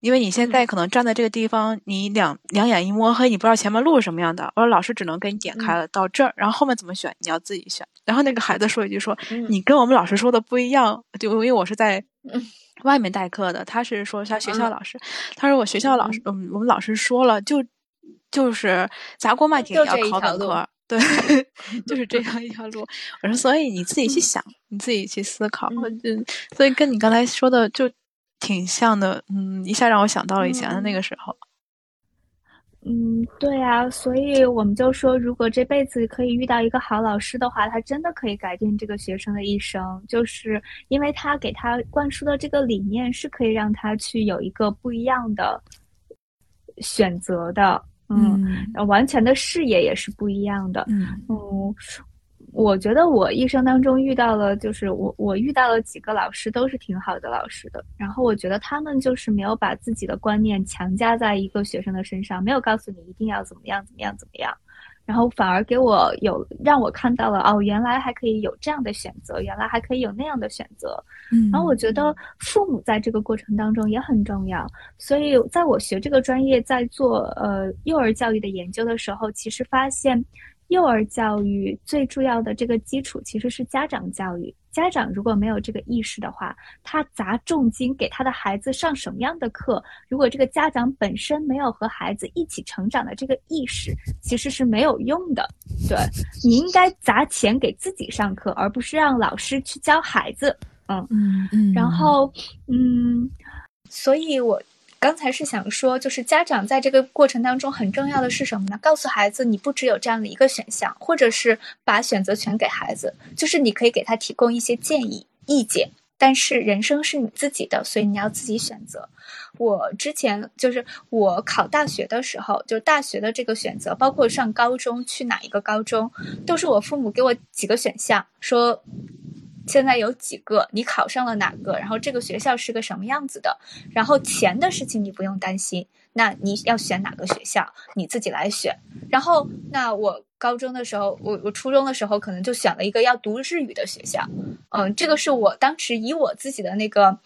因为你现在可能站在这个地方，你两两眼一摸黑，你不知道前面路是什么样的。我说老师只能给你点开了到这儿，然后后面怎么选你要自己选。然后那个孩子说一句说你跟我们老师说的不一样，就因为我是在外面代课的，他是说他学校老师，他说我学校老师嗯我们老师说了就。就是砸锅卖铁也要考本科，对，就是这样一条路。我说，所以你自己去想，你自己去思考。就所以跟你刚才说的就挺像的，嗯，一下让我想到了以前的那个时候。嗯，对啊，所以我们就说，如果这辈子可以遇到一个好老师的话，他真的可以改变这个学生的一生，就是因为他给他灌输的这个理念是可以让他去有一个不一样的选择的。嗯，完全的视野也是不一样的。嗯，我觉得我一生当中遇到了，就是我我遇到了几个老师都是挺好的老师的。然后我觉得他们就是没有把自己的观念强加在一个学生的身上，没有告诉你一定要怎么样怎么样怎么样。然后反而给我有让我看到了哦，原来还可以有这样的选择，原来还可以有那样的选择。嗯，然后我觉得父母在这个过程当中也很重要。所以在我学这个专业，在做呃幼儿教育的研究的时候，其实发现幼儿教育最重要的这个基础其实是家长教育。家长如果没有这个意识的话，他砸重金给他的孩子上什么样的课？如果这个家长本身没有和孩子一起成长的这个意识，其实是没有用的。对你应该砸钱给自己上课，而不是让老师去教孩子。嗯嗯嗯。然后，嗯，所以我。刚才是想说，就是家长在这个过程当中很重要的是什么呢？告诉孩子，你不只有这样的一个选项，或者是把选择权给孩子，就是你可以给他提供一些建议、意见，但是人生是你自己的，所以你要自己选择。我之前就是我考大学的时候，就大学的这个选择，包括上高中去哪一个高中，都是我父母给我几个选项说。现在有几个？你考上了哪个？然后这个学校是个什么样子的？然后钱的事情你不用担心。那你要选哪个学校，你自己来选。然后，那我高中的时候，我我初中的时候可能就选了一个要读日语的学校。嗯，这个是我当时以我自己的那个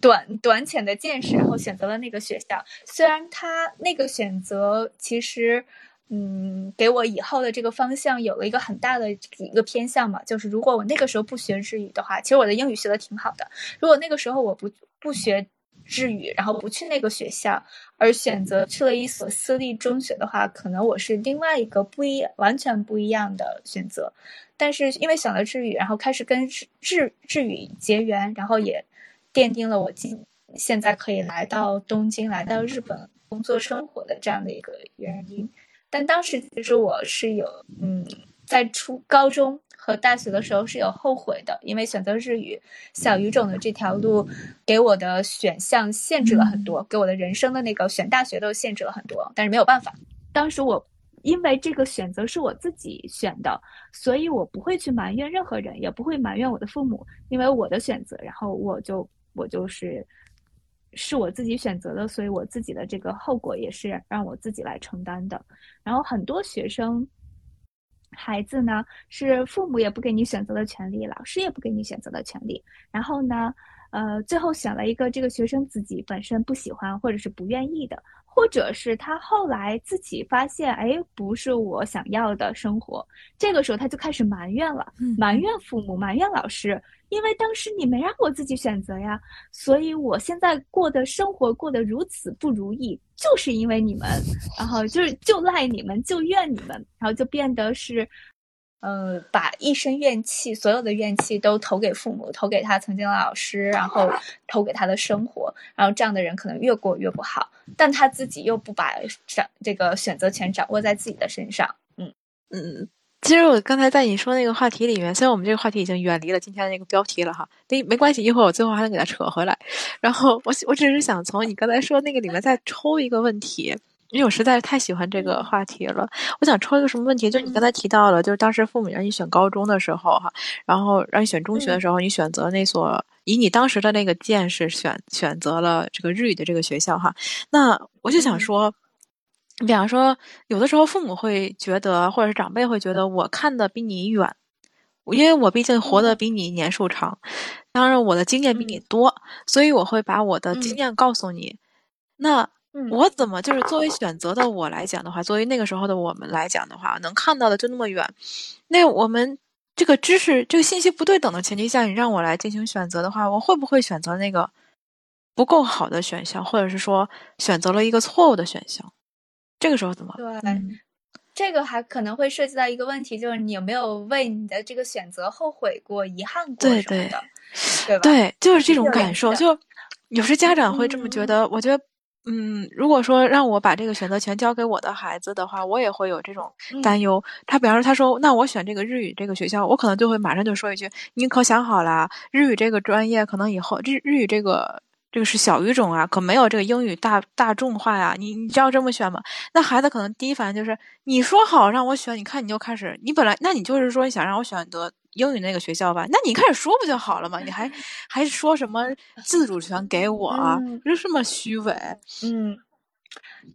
短短浅的见识，然后选择了那个学校。虽然他那个选择其实。嗯，给我以后的这个方向有了一个很大的一个偏向嘛，就是如果我那个时候不学日语的话，其实我的英语学的挺好的。如果那个时候我不不学日语，然后不去那个学校，而选择去了一所私立中学的话，可能我是另外一个不一完全不一样的选择。但是因为选了日语，然后开始跟日日日语结缘，然后也奠定了我今现在可以来到东京、来到日本工作生活的这样的一个原因。但当时其实我是有，嗯，在初高中和大学的时候是有后悔的，因为选择日语小语种的这条路，给我的选项限制了很多，给我的人生的那个选大学都限制了很多。但是没有办法，当时我因为这个选择是我自己选的，所以我不会去埋怨任何人，也不会埋怨我的父母，因为我的选择，然后我就我就是。是我自己选择的，所以我自己的这个后果也是让我自己来承担的。然后很多学生孩子呢，是父母也不给你选择的权利，老师也不给你选择的权利。然后呢，呃，最后选了一个这个学生自己本身不喜欢或者是不愿意的，或者是他后来自己发现，哎，不是我想要的生活。这个时候他就开始埋怨了，埋怨父母，埋怨老师。因为当时你没让我自己选择呀，所以我现在过的生活过得如此不如意，就是因为你们，然后就是就赖你们，就怨你们，然后就变得是，呃，把一身怨气，所有的怨气都投给父母，投给他曾经的老师，然后投给他的生活，然后这样的人可能越过越不好，但他自己又不把掌这个选择权掌握在自己的身上，嗯嗯。其实我刚才在你说那个话题里面，虽然我们这个话题已经远离了今天的那个标题了哈，没没关系，一会儿我最后还能给它扯回来。然后我我只是想从你刚才说那个里面再抽一个问题，因为我实在是太喜欢这个话题了。我想抽一个什么问题？就是你刚才提到了，就是当时父母让你选高中的时候哈，然后让你选中学的时候，你选择那所以你当时的那个见识选选择了这个日语的这个学校哈。那我就想说。你比方说，有的时候父母会觉得，或者是长辈会觉得，我看的比你远，因为我毕竟活得比你年数长，当然我的经验比你多，所以我会把我的经验告诉你。那我怎么就是作为选择的我来讲的话，作为那个时候的我们来讲的话，能看到的就那么远。那我们这个知识、这个信息不对等的前提下，你让我来进行选择的话，我会不会选择那个不够好的选项，或者是说选择了一个错误的选项？这个时候怎么？对，这个还可能会涉及到一个问题，就是你有没有为你的这个选择后悔过、遗憾过什么的，对吧？对，就是这种感受。就有时家长会这么觉得。我觉得，嗯，如果说让我把这个选择权交给我的孩子的话，我也会有这种担忧。他比方说，他说：“那我选这个日语这个学校，我可能就会马上就说一句：‘你可想好了，日语这个专业可能以后日日语这个。’”这个是小语种啊，可没有这个英语大大众化呀。你你知道这么选吗？那孩子可能第一反应就是你说好让我选，你看你就开始，你本来那你就是说想让我选择英语那个学校吧？那你开始说不就好了吗？你还 还说什么自主权给我，就这么虚伪？嗯。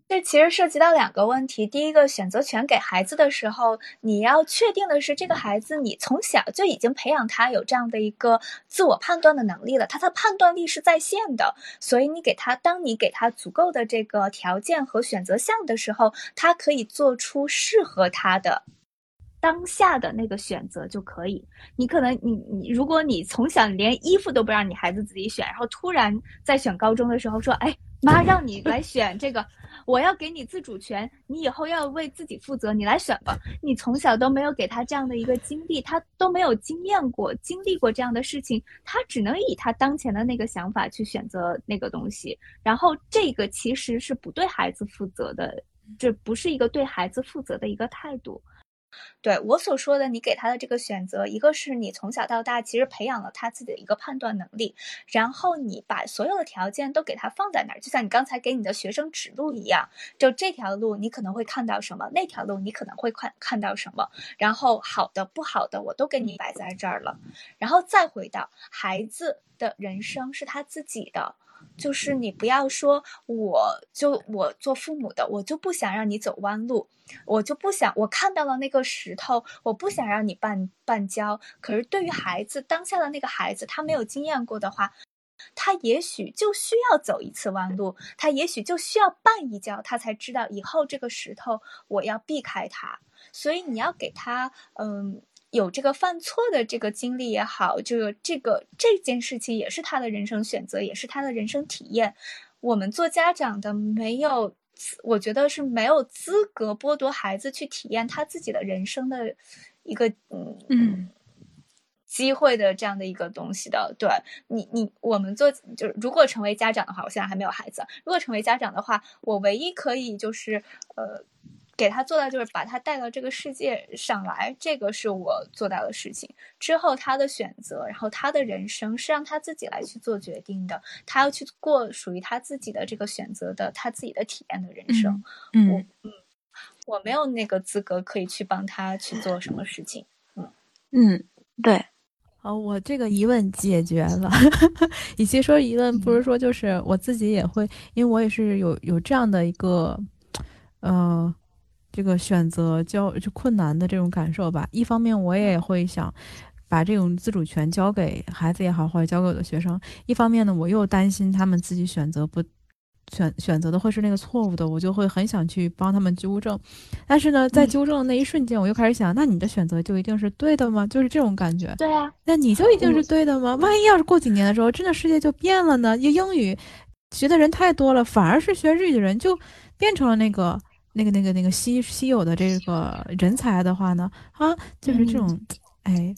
这其实涉及到两个问题。第一个，选择权给孩子的时候，你要确定的是，这个孩子你从小就已经培养他有这样的一个自我判断的能力了，他的判断力是在线的。所以你给他，当你给他足够的这个条件和选择项的时候，他可以做出适合他的当下的那个选择就可以。你可能你你，如果你从小连衣服都不让你孩子自己选，然后突然在选高中的时候说，哎，妈让你来选这个。我要给你自主权，你以后要为自己负责，你来选吧。你从小都没有给他这样的一个经历，他都没有经验过、经历过这样的事情，他只能以他当前的那个想法去选择那个东西。然后这个其实是不对孩子负责的，这不是一个对孩子负责的一个态度。对我所说的，你给他的这个选择，一个是你从小到大其实培养了他自己的一个判断能力，然后你把所有的条件都给他放在那儿，就像你刚才给你的学生指路一样，就这条路你可能会看到什么，那条路你可能会看看到什么，然后好的不好的我都给你摆在这儿了，然后再回到孩子的人生是他自己的。就是你不要说，我就我做父母的，我就不想让你走弯路，我就不想我看到了那个石头，我不想让你绊绊跤。可是对于孩子当下的那个孩子，他没有经验过的话，他也许就需要走一次弯路，他也许就需要绊一跤，他才知道以后这个石头我要避开它。所以你要给他，嗯。有这个犯错的这个经历也好，这个这个这件事情也是他的人生选择，也是他的人生体验。我们做家长的没有，我觉得是没有资格剥夺孩子去体验他自己的人生的一个嗯嗯机会的这样的一个东西的。对你你我们做就是如果成为家长的话，我现在还没有孩子。如果成为家长的话，我唯一可以就是呃。给他做到就是把他带到这个世界上来，这个是我做到的事情。之后他的选择，然后他的人生是让他自己来去做决定的，他要去过属于他自己的这个选择的他自己的体验的人生。嗯嗯，我没有那个资格可以去帮他去做什么事情。嗯嗯，对。好，我这个疑问解决了。与其说疑问，不如说就是我自己也会，因为我也是有有这样的一个，呃。这个选择交就困难的这种感受吧。一方面，我也会想把这种自主权交给孩子也好，或者交给我的学生；一方面呢，我又担心他们自己选择不选选择的会是那个错误的，我就会很想去帮他们纠正。但是呢，在纠正的那一瞬间，我又开始想：那你的选择就一定是对的吗？就是这种感觉。对啊，那你就一定是对的吗？万一要是过几年的时候，真的世界就变了呢？英英语学的人太多了，反而是学日语的人就变成了那个。那个、那个、那个稀稀有的这个人才的话呢，啊，就是这种，哎，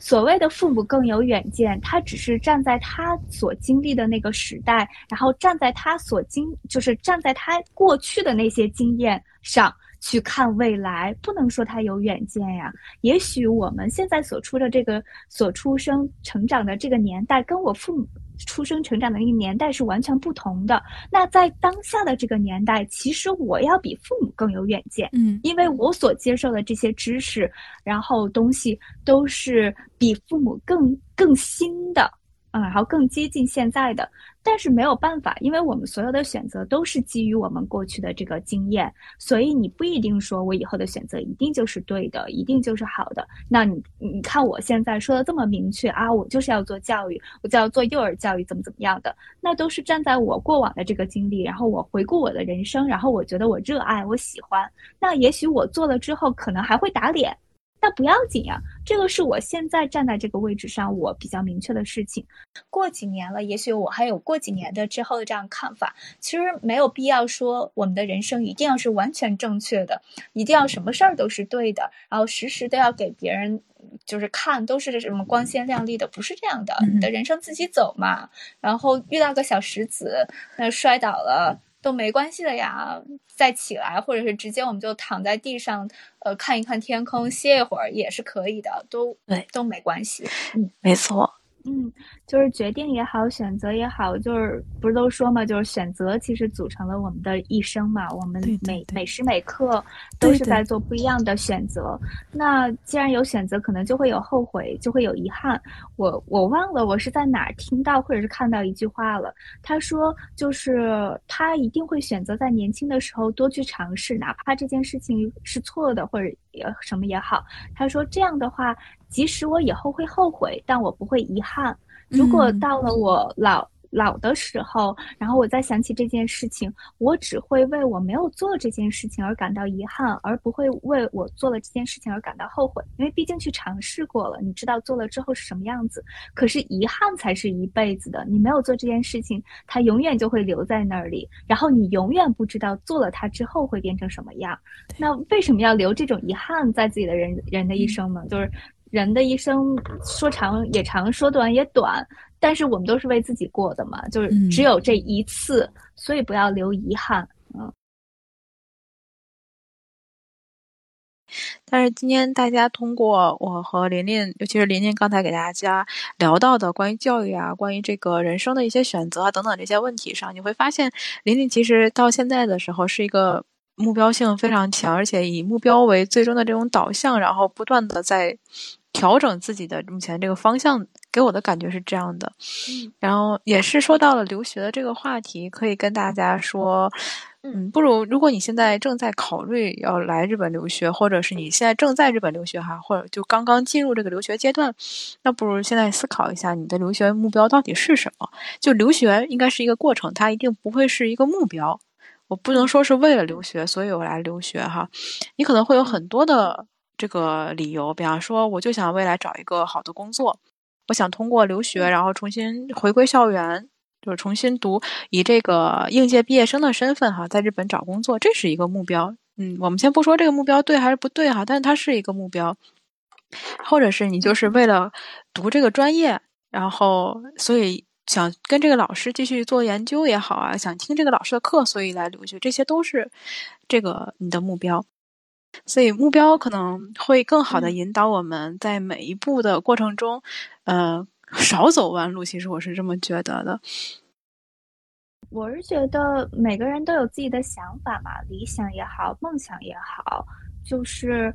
所谓的父母更有远见，他只是站在他所经历的那个时代，然后站在他所经，就是站在他过去的那些经验上去看未来，不能说他有远见呀。也许我们现在所处的这个、所出生、成长的这个年代，跟我父母。出生成长的那个年代是完全不同的。那在当下的这个年代，其实我要比父母更有远见，嗯，因为我所接受的这些知识，然后东西都是比父母更更新的。嗯，然后更接近现在的，但是没有办法，因为我们所有的选择都是基于我们过去的这个经验，所以你不一定说我以后的选择一定就是对的，一定就是好的。那你你看我现在说的这么明确啊，我就是要做教育，我就要做幼儿教育，怎么怎么样的，那都是站在我过往的这个经历，然后我回顾我的人生，然后我觉得我热爱，我喜欢，那也许我做了之后可能还会打脸。那不要紧呀，这个是我现在站在这个位置上，我比较明确的事情。过几年了，也许我还有过几年的之后的这样看法。其实没有必要说我们的人生一定要是完全正确的，一定要什么事儿都是对的，然后时时都要给别人就是看都是什么光鲜亮丽的，不是这样的。你的人生自己走嘛，然后遇到个小石子，那摔倒了。都没关系的呀，再起来，或者是直接我们就躺在地上，呃，看一看天空，歇一会儿也是可以的，都对，都没关系。嗯，没错。嗯，就是决定也好，选择也好，就是不是都说嘛，就是选择其实组成了我们的一生嘛。我们每每时每刻都是在做不一样的选择。那既然有选择，可能就会有后悔，就会有遗憾。我我忘了我是在哪儿听到或者是看到一句话了。他说，就是他一定会选择在年轻的时候多去尝试，哪怕这件事情是错的或者也什么也好。他说这样的话。即使我以后会后悔，但我不会遗憾。如果到了我老老的时候，然后我再想起这件事情，我只会为我没有做这件事情而感到遗憾，而不会为我做了这件事情而感到后悔。因为毕竟去尝试过了，你知道做了之后是什么样子。可是遗憾才是一辈子的，你没有做这件事情，它永远就会留在那里，然后你永远不知道做了它之后会变成什么样。那为什么要留这种遗憾在自己的人人的一生呢？就是人的一生说长也长，说短也短。但是我们都是为自己过的嘛，就是只有这一次，所以不要留遗憾。嗯。但是今天大家通过我和琳琳，尤其是琳琳刚才给大家聊到的关于教育啊、关于这个人生的一些选择啊等等这些问题上，你会发现琳琳其实到现在的时候是一个目标性非常强，而且以目标为最终的这种导向，然后不断的在。调整自己的目前这个方向，给我的感觉是这样的。嗯，然后也是说到了留学的这个话题，可以跟大家说，嗯，不如如果你现在正在考虑要来日本留学，或者是你现在正在日本留学哈，或者就刚刚进入这个留学阶段，那不如现在思考一下你的留学目标到底是什么？就留学应该是一个过程，它一定不会是一个目标。我不能说是为了留学，所以我来留学哈。你可能会有很多的。这个理由，比方说，我就想未来找一个好的工作，我想通过留学，然后重新回归校园，就是重新读，以这个应届毕业生的身份哈，在日本找工作，这是一个目标。嗯，我们先不说这个目标对还是不对哈，但是它是一个目标。或者是你就是为了读这个专业，然后所以想跟这个老师继续做研究也好啊，想听这个老师的课，所以来留学，这些都是这个你的目标。所以目标可能会更好的引导我们在每一步的过程中，呃，少走弯路。其实我是这么觉得的。我是觉得每个人都有自己的想法嘛，理想也好，梦想也好，就是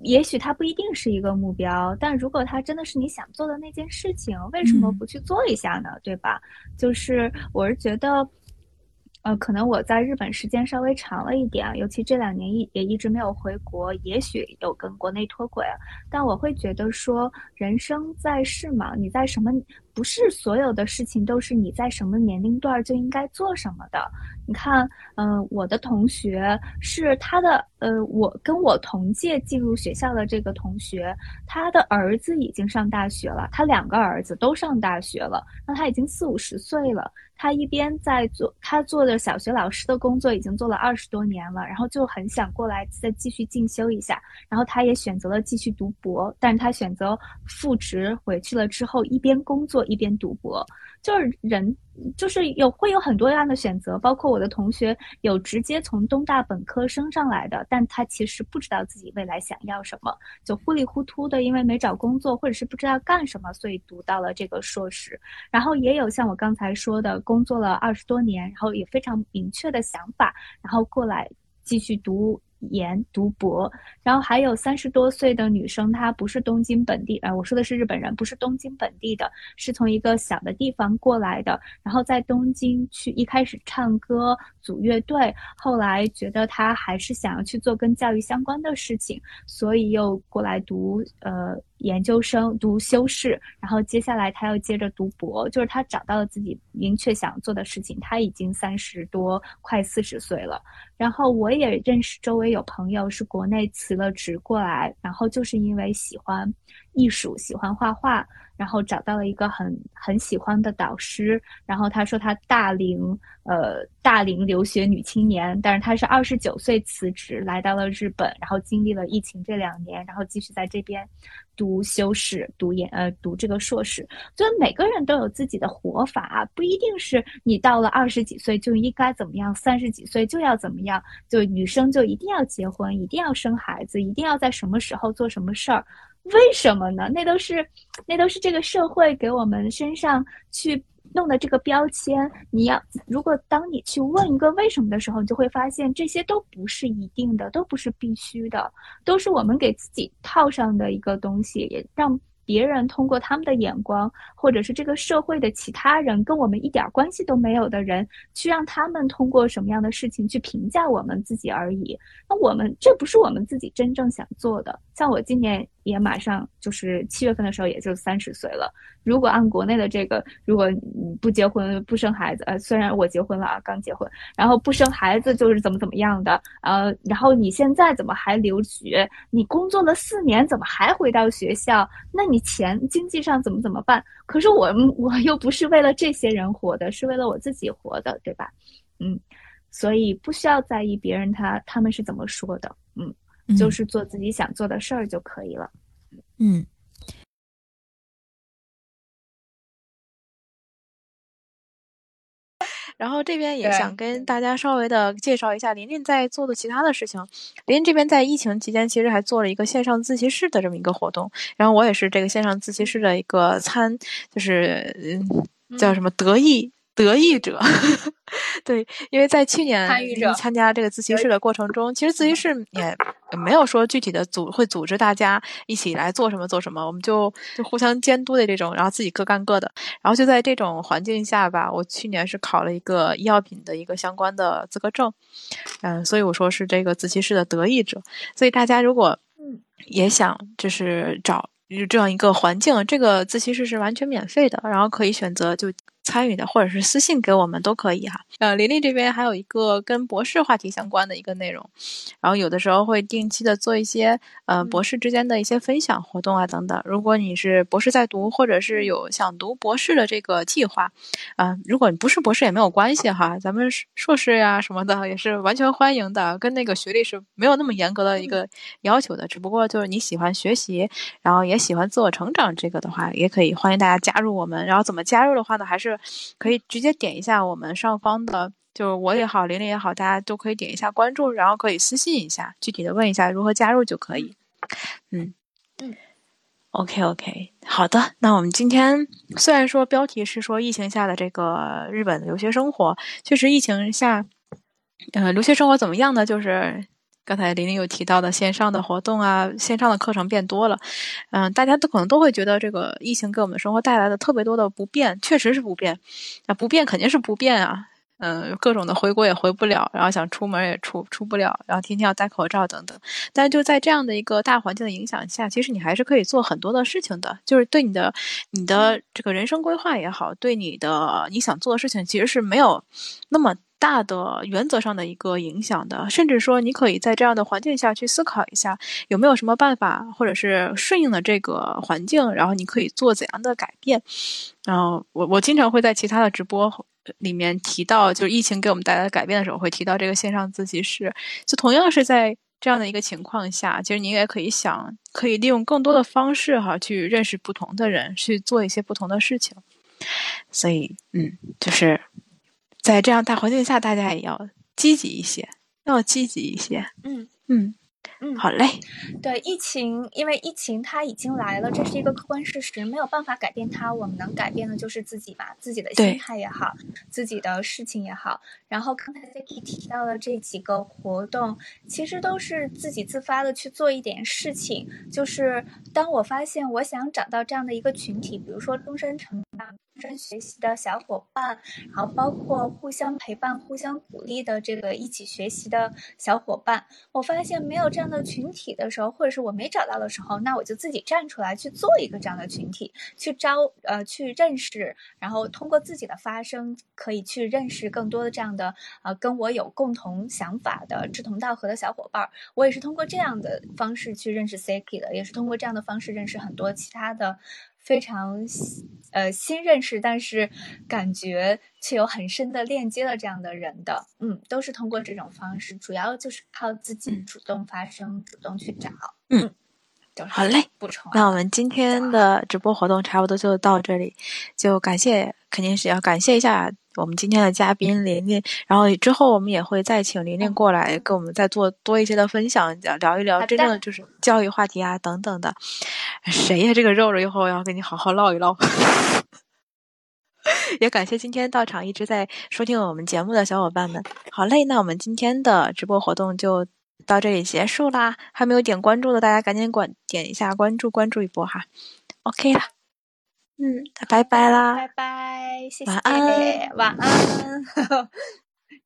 也许它不一定是一个目标，但如果它真的是你想做的那件事情，为什么不去做一下呢？对吧？就是我是觉得。呃，可能我在日本时间稍微长了一点，尤其这两年一也一直没有回国，也许有跟国内脱轨，但我会觉得说，人生在世嘛，你在什么？不是所有的事情都是你在什么年龄段就应该做什么的。你看，嗯，我的同学是他的，呃，我跟我同届进入学校的这个同学，他的儿子已经上大学了，他两个儿子都上大学了，那他已经四五十岁了。他一边在做他做的小学老师的工作，已经做了二十多年了，然后就很想过来再继续进修一下。然后他也选择了继续读博，但是他选择复职回去了之后，一边工作一边读博。就是人，就是有会有很多样的选择，包括我的同学有直接从东大本科升上来的，但他其实不知道自己未来想要什么，就糊里糊涂的，因为没找工作或者是不知道干什么，所以读到了这个硕士。然后也有像我刚才说的，工作了二十多年，然后也非常明确的想法，然后过来继续读。研读博，然后还有三十多岁的女生，她不是东京本地，呃，我说的是日本人，不是东京本地的，是从一个小的地方过来的，然后在东京去一开始唱歌组乐队，后来觉得她还是想要去做跟教育相关的事情，所以又过来读呃研究生，读修士，然后接下来他要接着读博，就是他找到了自己明确想做的事情，他已经三十多，快四十岁了。然后我也认识周围有朋友是国内辞了职过来，然后就是因为喜欢艺术，喜欢画画。然后找到了一个很很喜欢的导师，然后他说他大龄呃大龄留学女青年，但是她是二十九岁辞职来到了日本，然后经历了疫情这两年，然后继续在这边读修士、读研呃读这个硕士。所以每个人都有自己的活法，不一定是你到了二十几岁就应该怎么样，三十几岁就要怎么样，就女生就一定要结婚，一定要生孩子，一定要在什么时候做什么事儿。为什么呢？那都是，那都是这个社会给我们身上去弄的这个标签。你要，如果当你去问一个为什么的时候，你就会发现这些都不是一定的，都不是必须的，都是我们给自己套上的一个东西，也让。别人通过他们的眼光，或者是这个社会的其他人跟我们一点关系都没有的人，去让他们通过什么样的事情去评价我们自己而已。那我们这不是我们自己真正想做的。像我今年也马上就是七月份的时候也就三十岁了。如果按国内的这个，如果你不结婚不生孩子，呃，虽然我结婚了啊，刚结婚，然后不生孩子就是怎么怎么样的，呃，然后你现在怎么还留学？你工作了四年怎么还回到学校？那你钱经济上怎么怎么办？可是我我又不是为了这些人活的，是为了我自己活的，对吧？嗯，所以不需要在意别人他他们是怎么说的，嗯，就是做自己想做的事儿就可以了。嗯，然后这边也想跟大家稍微的介绍一下琳琳在做的其他的事情。琳琳这边在疫情期间其实还做了一个线上自习室的这么一个活动，然后我也是这个线上自习室的一个参，就是嗯叫什么得意。得益者，对，因为在去年参加这个自习室的过程中，其实自习室也没有说具体的组会组织大家一起来做什么做什么，我们就就互相监督的这种，然后自己各干各的，然后就在这种环境下吧，我去年是考了一个医药品的一个相关的资格证，嗯，所以我说是这个自习室的得益者，所以大家如果也想就是找这样一个环境，这个自习室是完全免费的，然后可以选择就。参与的，或者是私信给我们都可以哈。呃，琳琳这边还有一个跟博士话题相关的一个内容，然后有的时候会定期的做一些呃博士之间的一些分享活动啊等等。如果你是博士在读，或者是有想读博士的这个计划，啊，如果你不是博士也没有关系哈，咱们硕士呀什么的也是完全欢迎的，跟那个学历是没有那么严格的一个要求的。只不过就是你喜欢学习，然后也喜欢自我成长这个的话，也可以欢迎大家加入我们。然后怎么加入的话呢，还是可以直接点一下我们上方的，就是我也好，玲玲也好，大家都可以点一下关注，然后可以私信一下，具体的问一下如何加入就可以。嗯嗯，OK OK，好的。那我们今天虽然说标题是说疫情下的这个日本的留学生活，确实疫情下，呃，留学生活怎么样呢？就是。刚才玲玲有提到的线上的活动啊，线上的课程变多了，嗯，大家都可能都会觉得这个疫情给我们生活带来的特别多的不便，确实是不便，那不便肯定是不便啊，嗯，各种的回国也回不了，然后想出门也出出不了，然后天天要戴口罩等等，但就在这样的一个大环境的影响下，其实你还是可以做很多的事情的，就是对你的你的这个人生规划也好，对你的你想做的事情，其实是没有那么。大的原则上的一个影响的，甚至说你可以在这样的环境下去思考一下，有没有什么办法，或者是顺应了这个环境，然后你可以做怎样的改变。然后我我经常会在其他的直播里面提到，就是疫情给我们带来的改变的时候，会提到这个线上自习室。就同样是在这样的一个情况下，其实你也可以想，可以利用更多的方式哈，去认识不同的人，去做一些不同的事情。所以，嗯，就是。在这样大环境下，大家也要积极一些，要积极一些。嗯嗯嗯，好嘞。对疫情，因为疫情它已经来了，这是一个客观事实，没有办法改变它。我们能改变的就是自己吧，自己的心态也好，自己的事情也好。然后刚才 Ziki 提到的这几个活动，其实都是自己自发的去做一点事情。就是当我发现我想找到这样的一个群体，比如说终身成长。学习的小伙伴，然后包括互相陪伴、互相鼓励的这个一起学习的小伙伴，我发现没有这样的群体的时候，或者是我没找到的时候，那我就自己站出来去做一个这样的群体，去招呃去认识，然后通过自己的发声，可以去认识更多的这样的呃跟我有共同想法的志同道合的小伙伴。我也是通过这样的方式去认识 Siki 的，也是通过这样的方式认识很多其他的。非常呃新认识，但是感觉却有很深的链接的这样的人的，嗯，都是通过这种方式，主要就是靠自己主动发声，主动去找，嗯，好嘞，补充。那我们今天的直播活动差不多就到这里，就感谢，肯定是要感谢一下。我们今天的嘉宾琳琳，然后之后我们也会再请琳琳过来跟我们再做多一些的分享，聊聊一聊真正的就是教育话题啊等等的。谁呀？这个肉肉以后要跟你好好唠一唠。也感谢今天到场一直在收听我们节目的小伙伴们。好嘞，那我们今天的直播活动就到这里结束啦。还没有点关注的大家赶紧关点一下关注，关注一波哈。OK 了。嗯，那拜拜啦！拜拜，谢谢。晚安，晚安。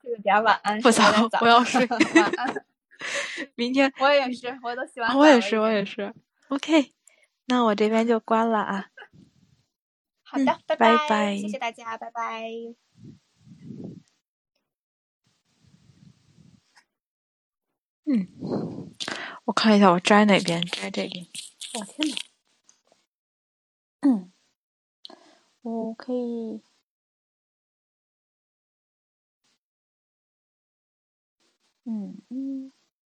这个点晚安，不早，我要睡。晚安。明天我也是，我都洗完。我也是，我也是。OK，那我这边就关了啊。好的，嗯拜拜拜谢谢大家，拜拜。嗯，我看一下我摘哪边，摘这边。我、天呐，嗯，我可以，嗯嗯。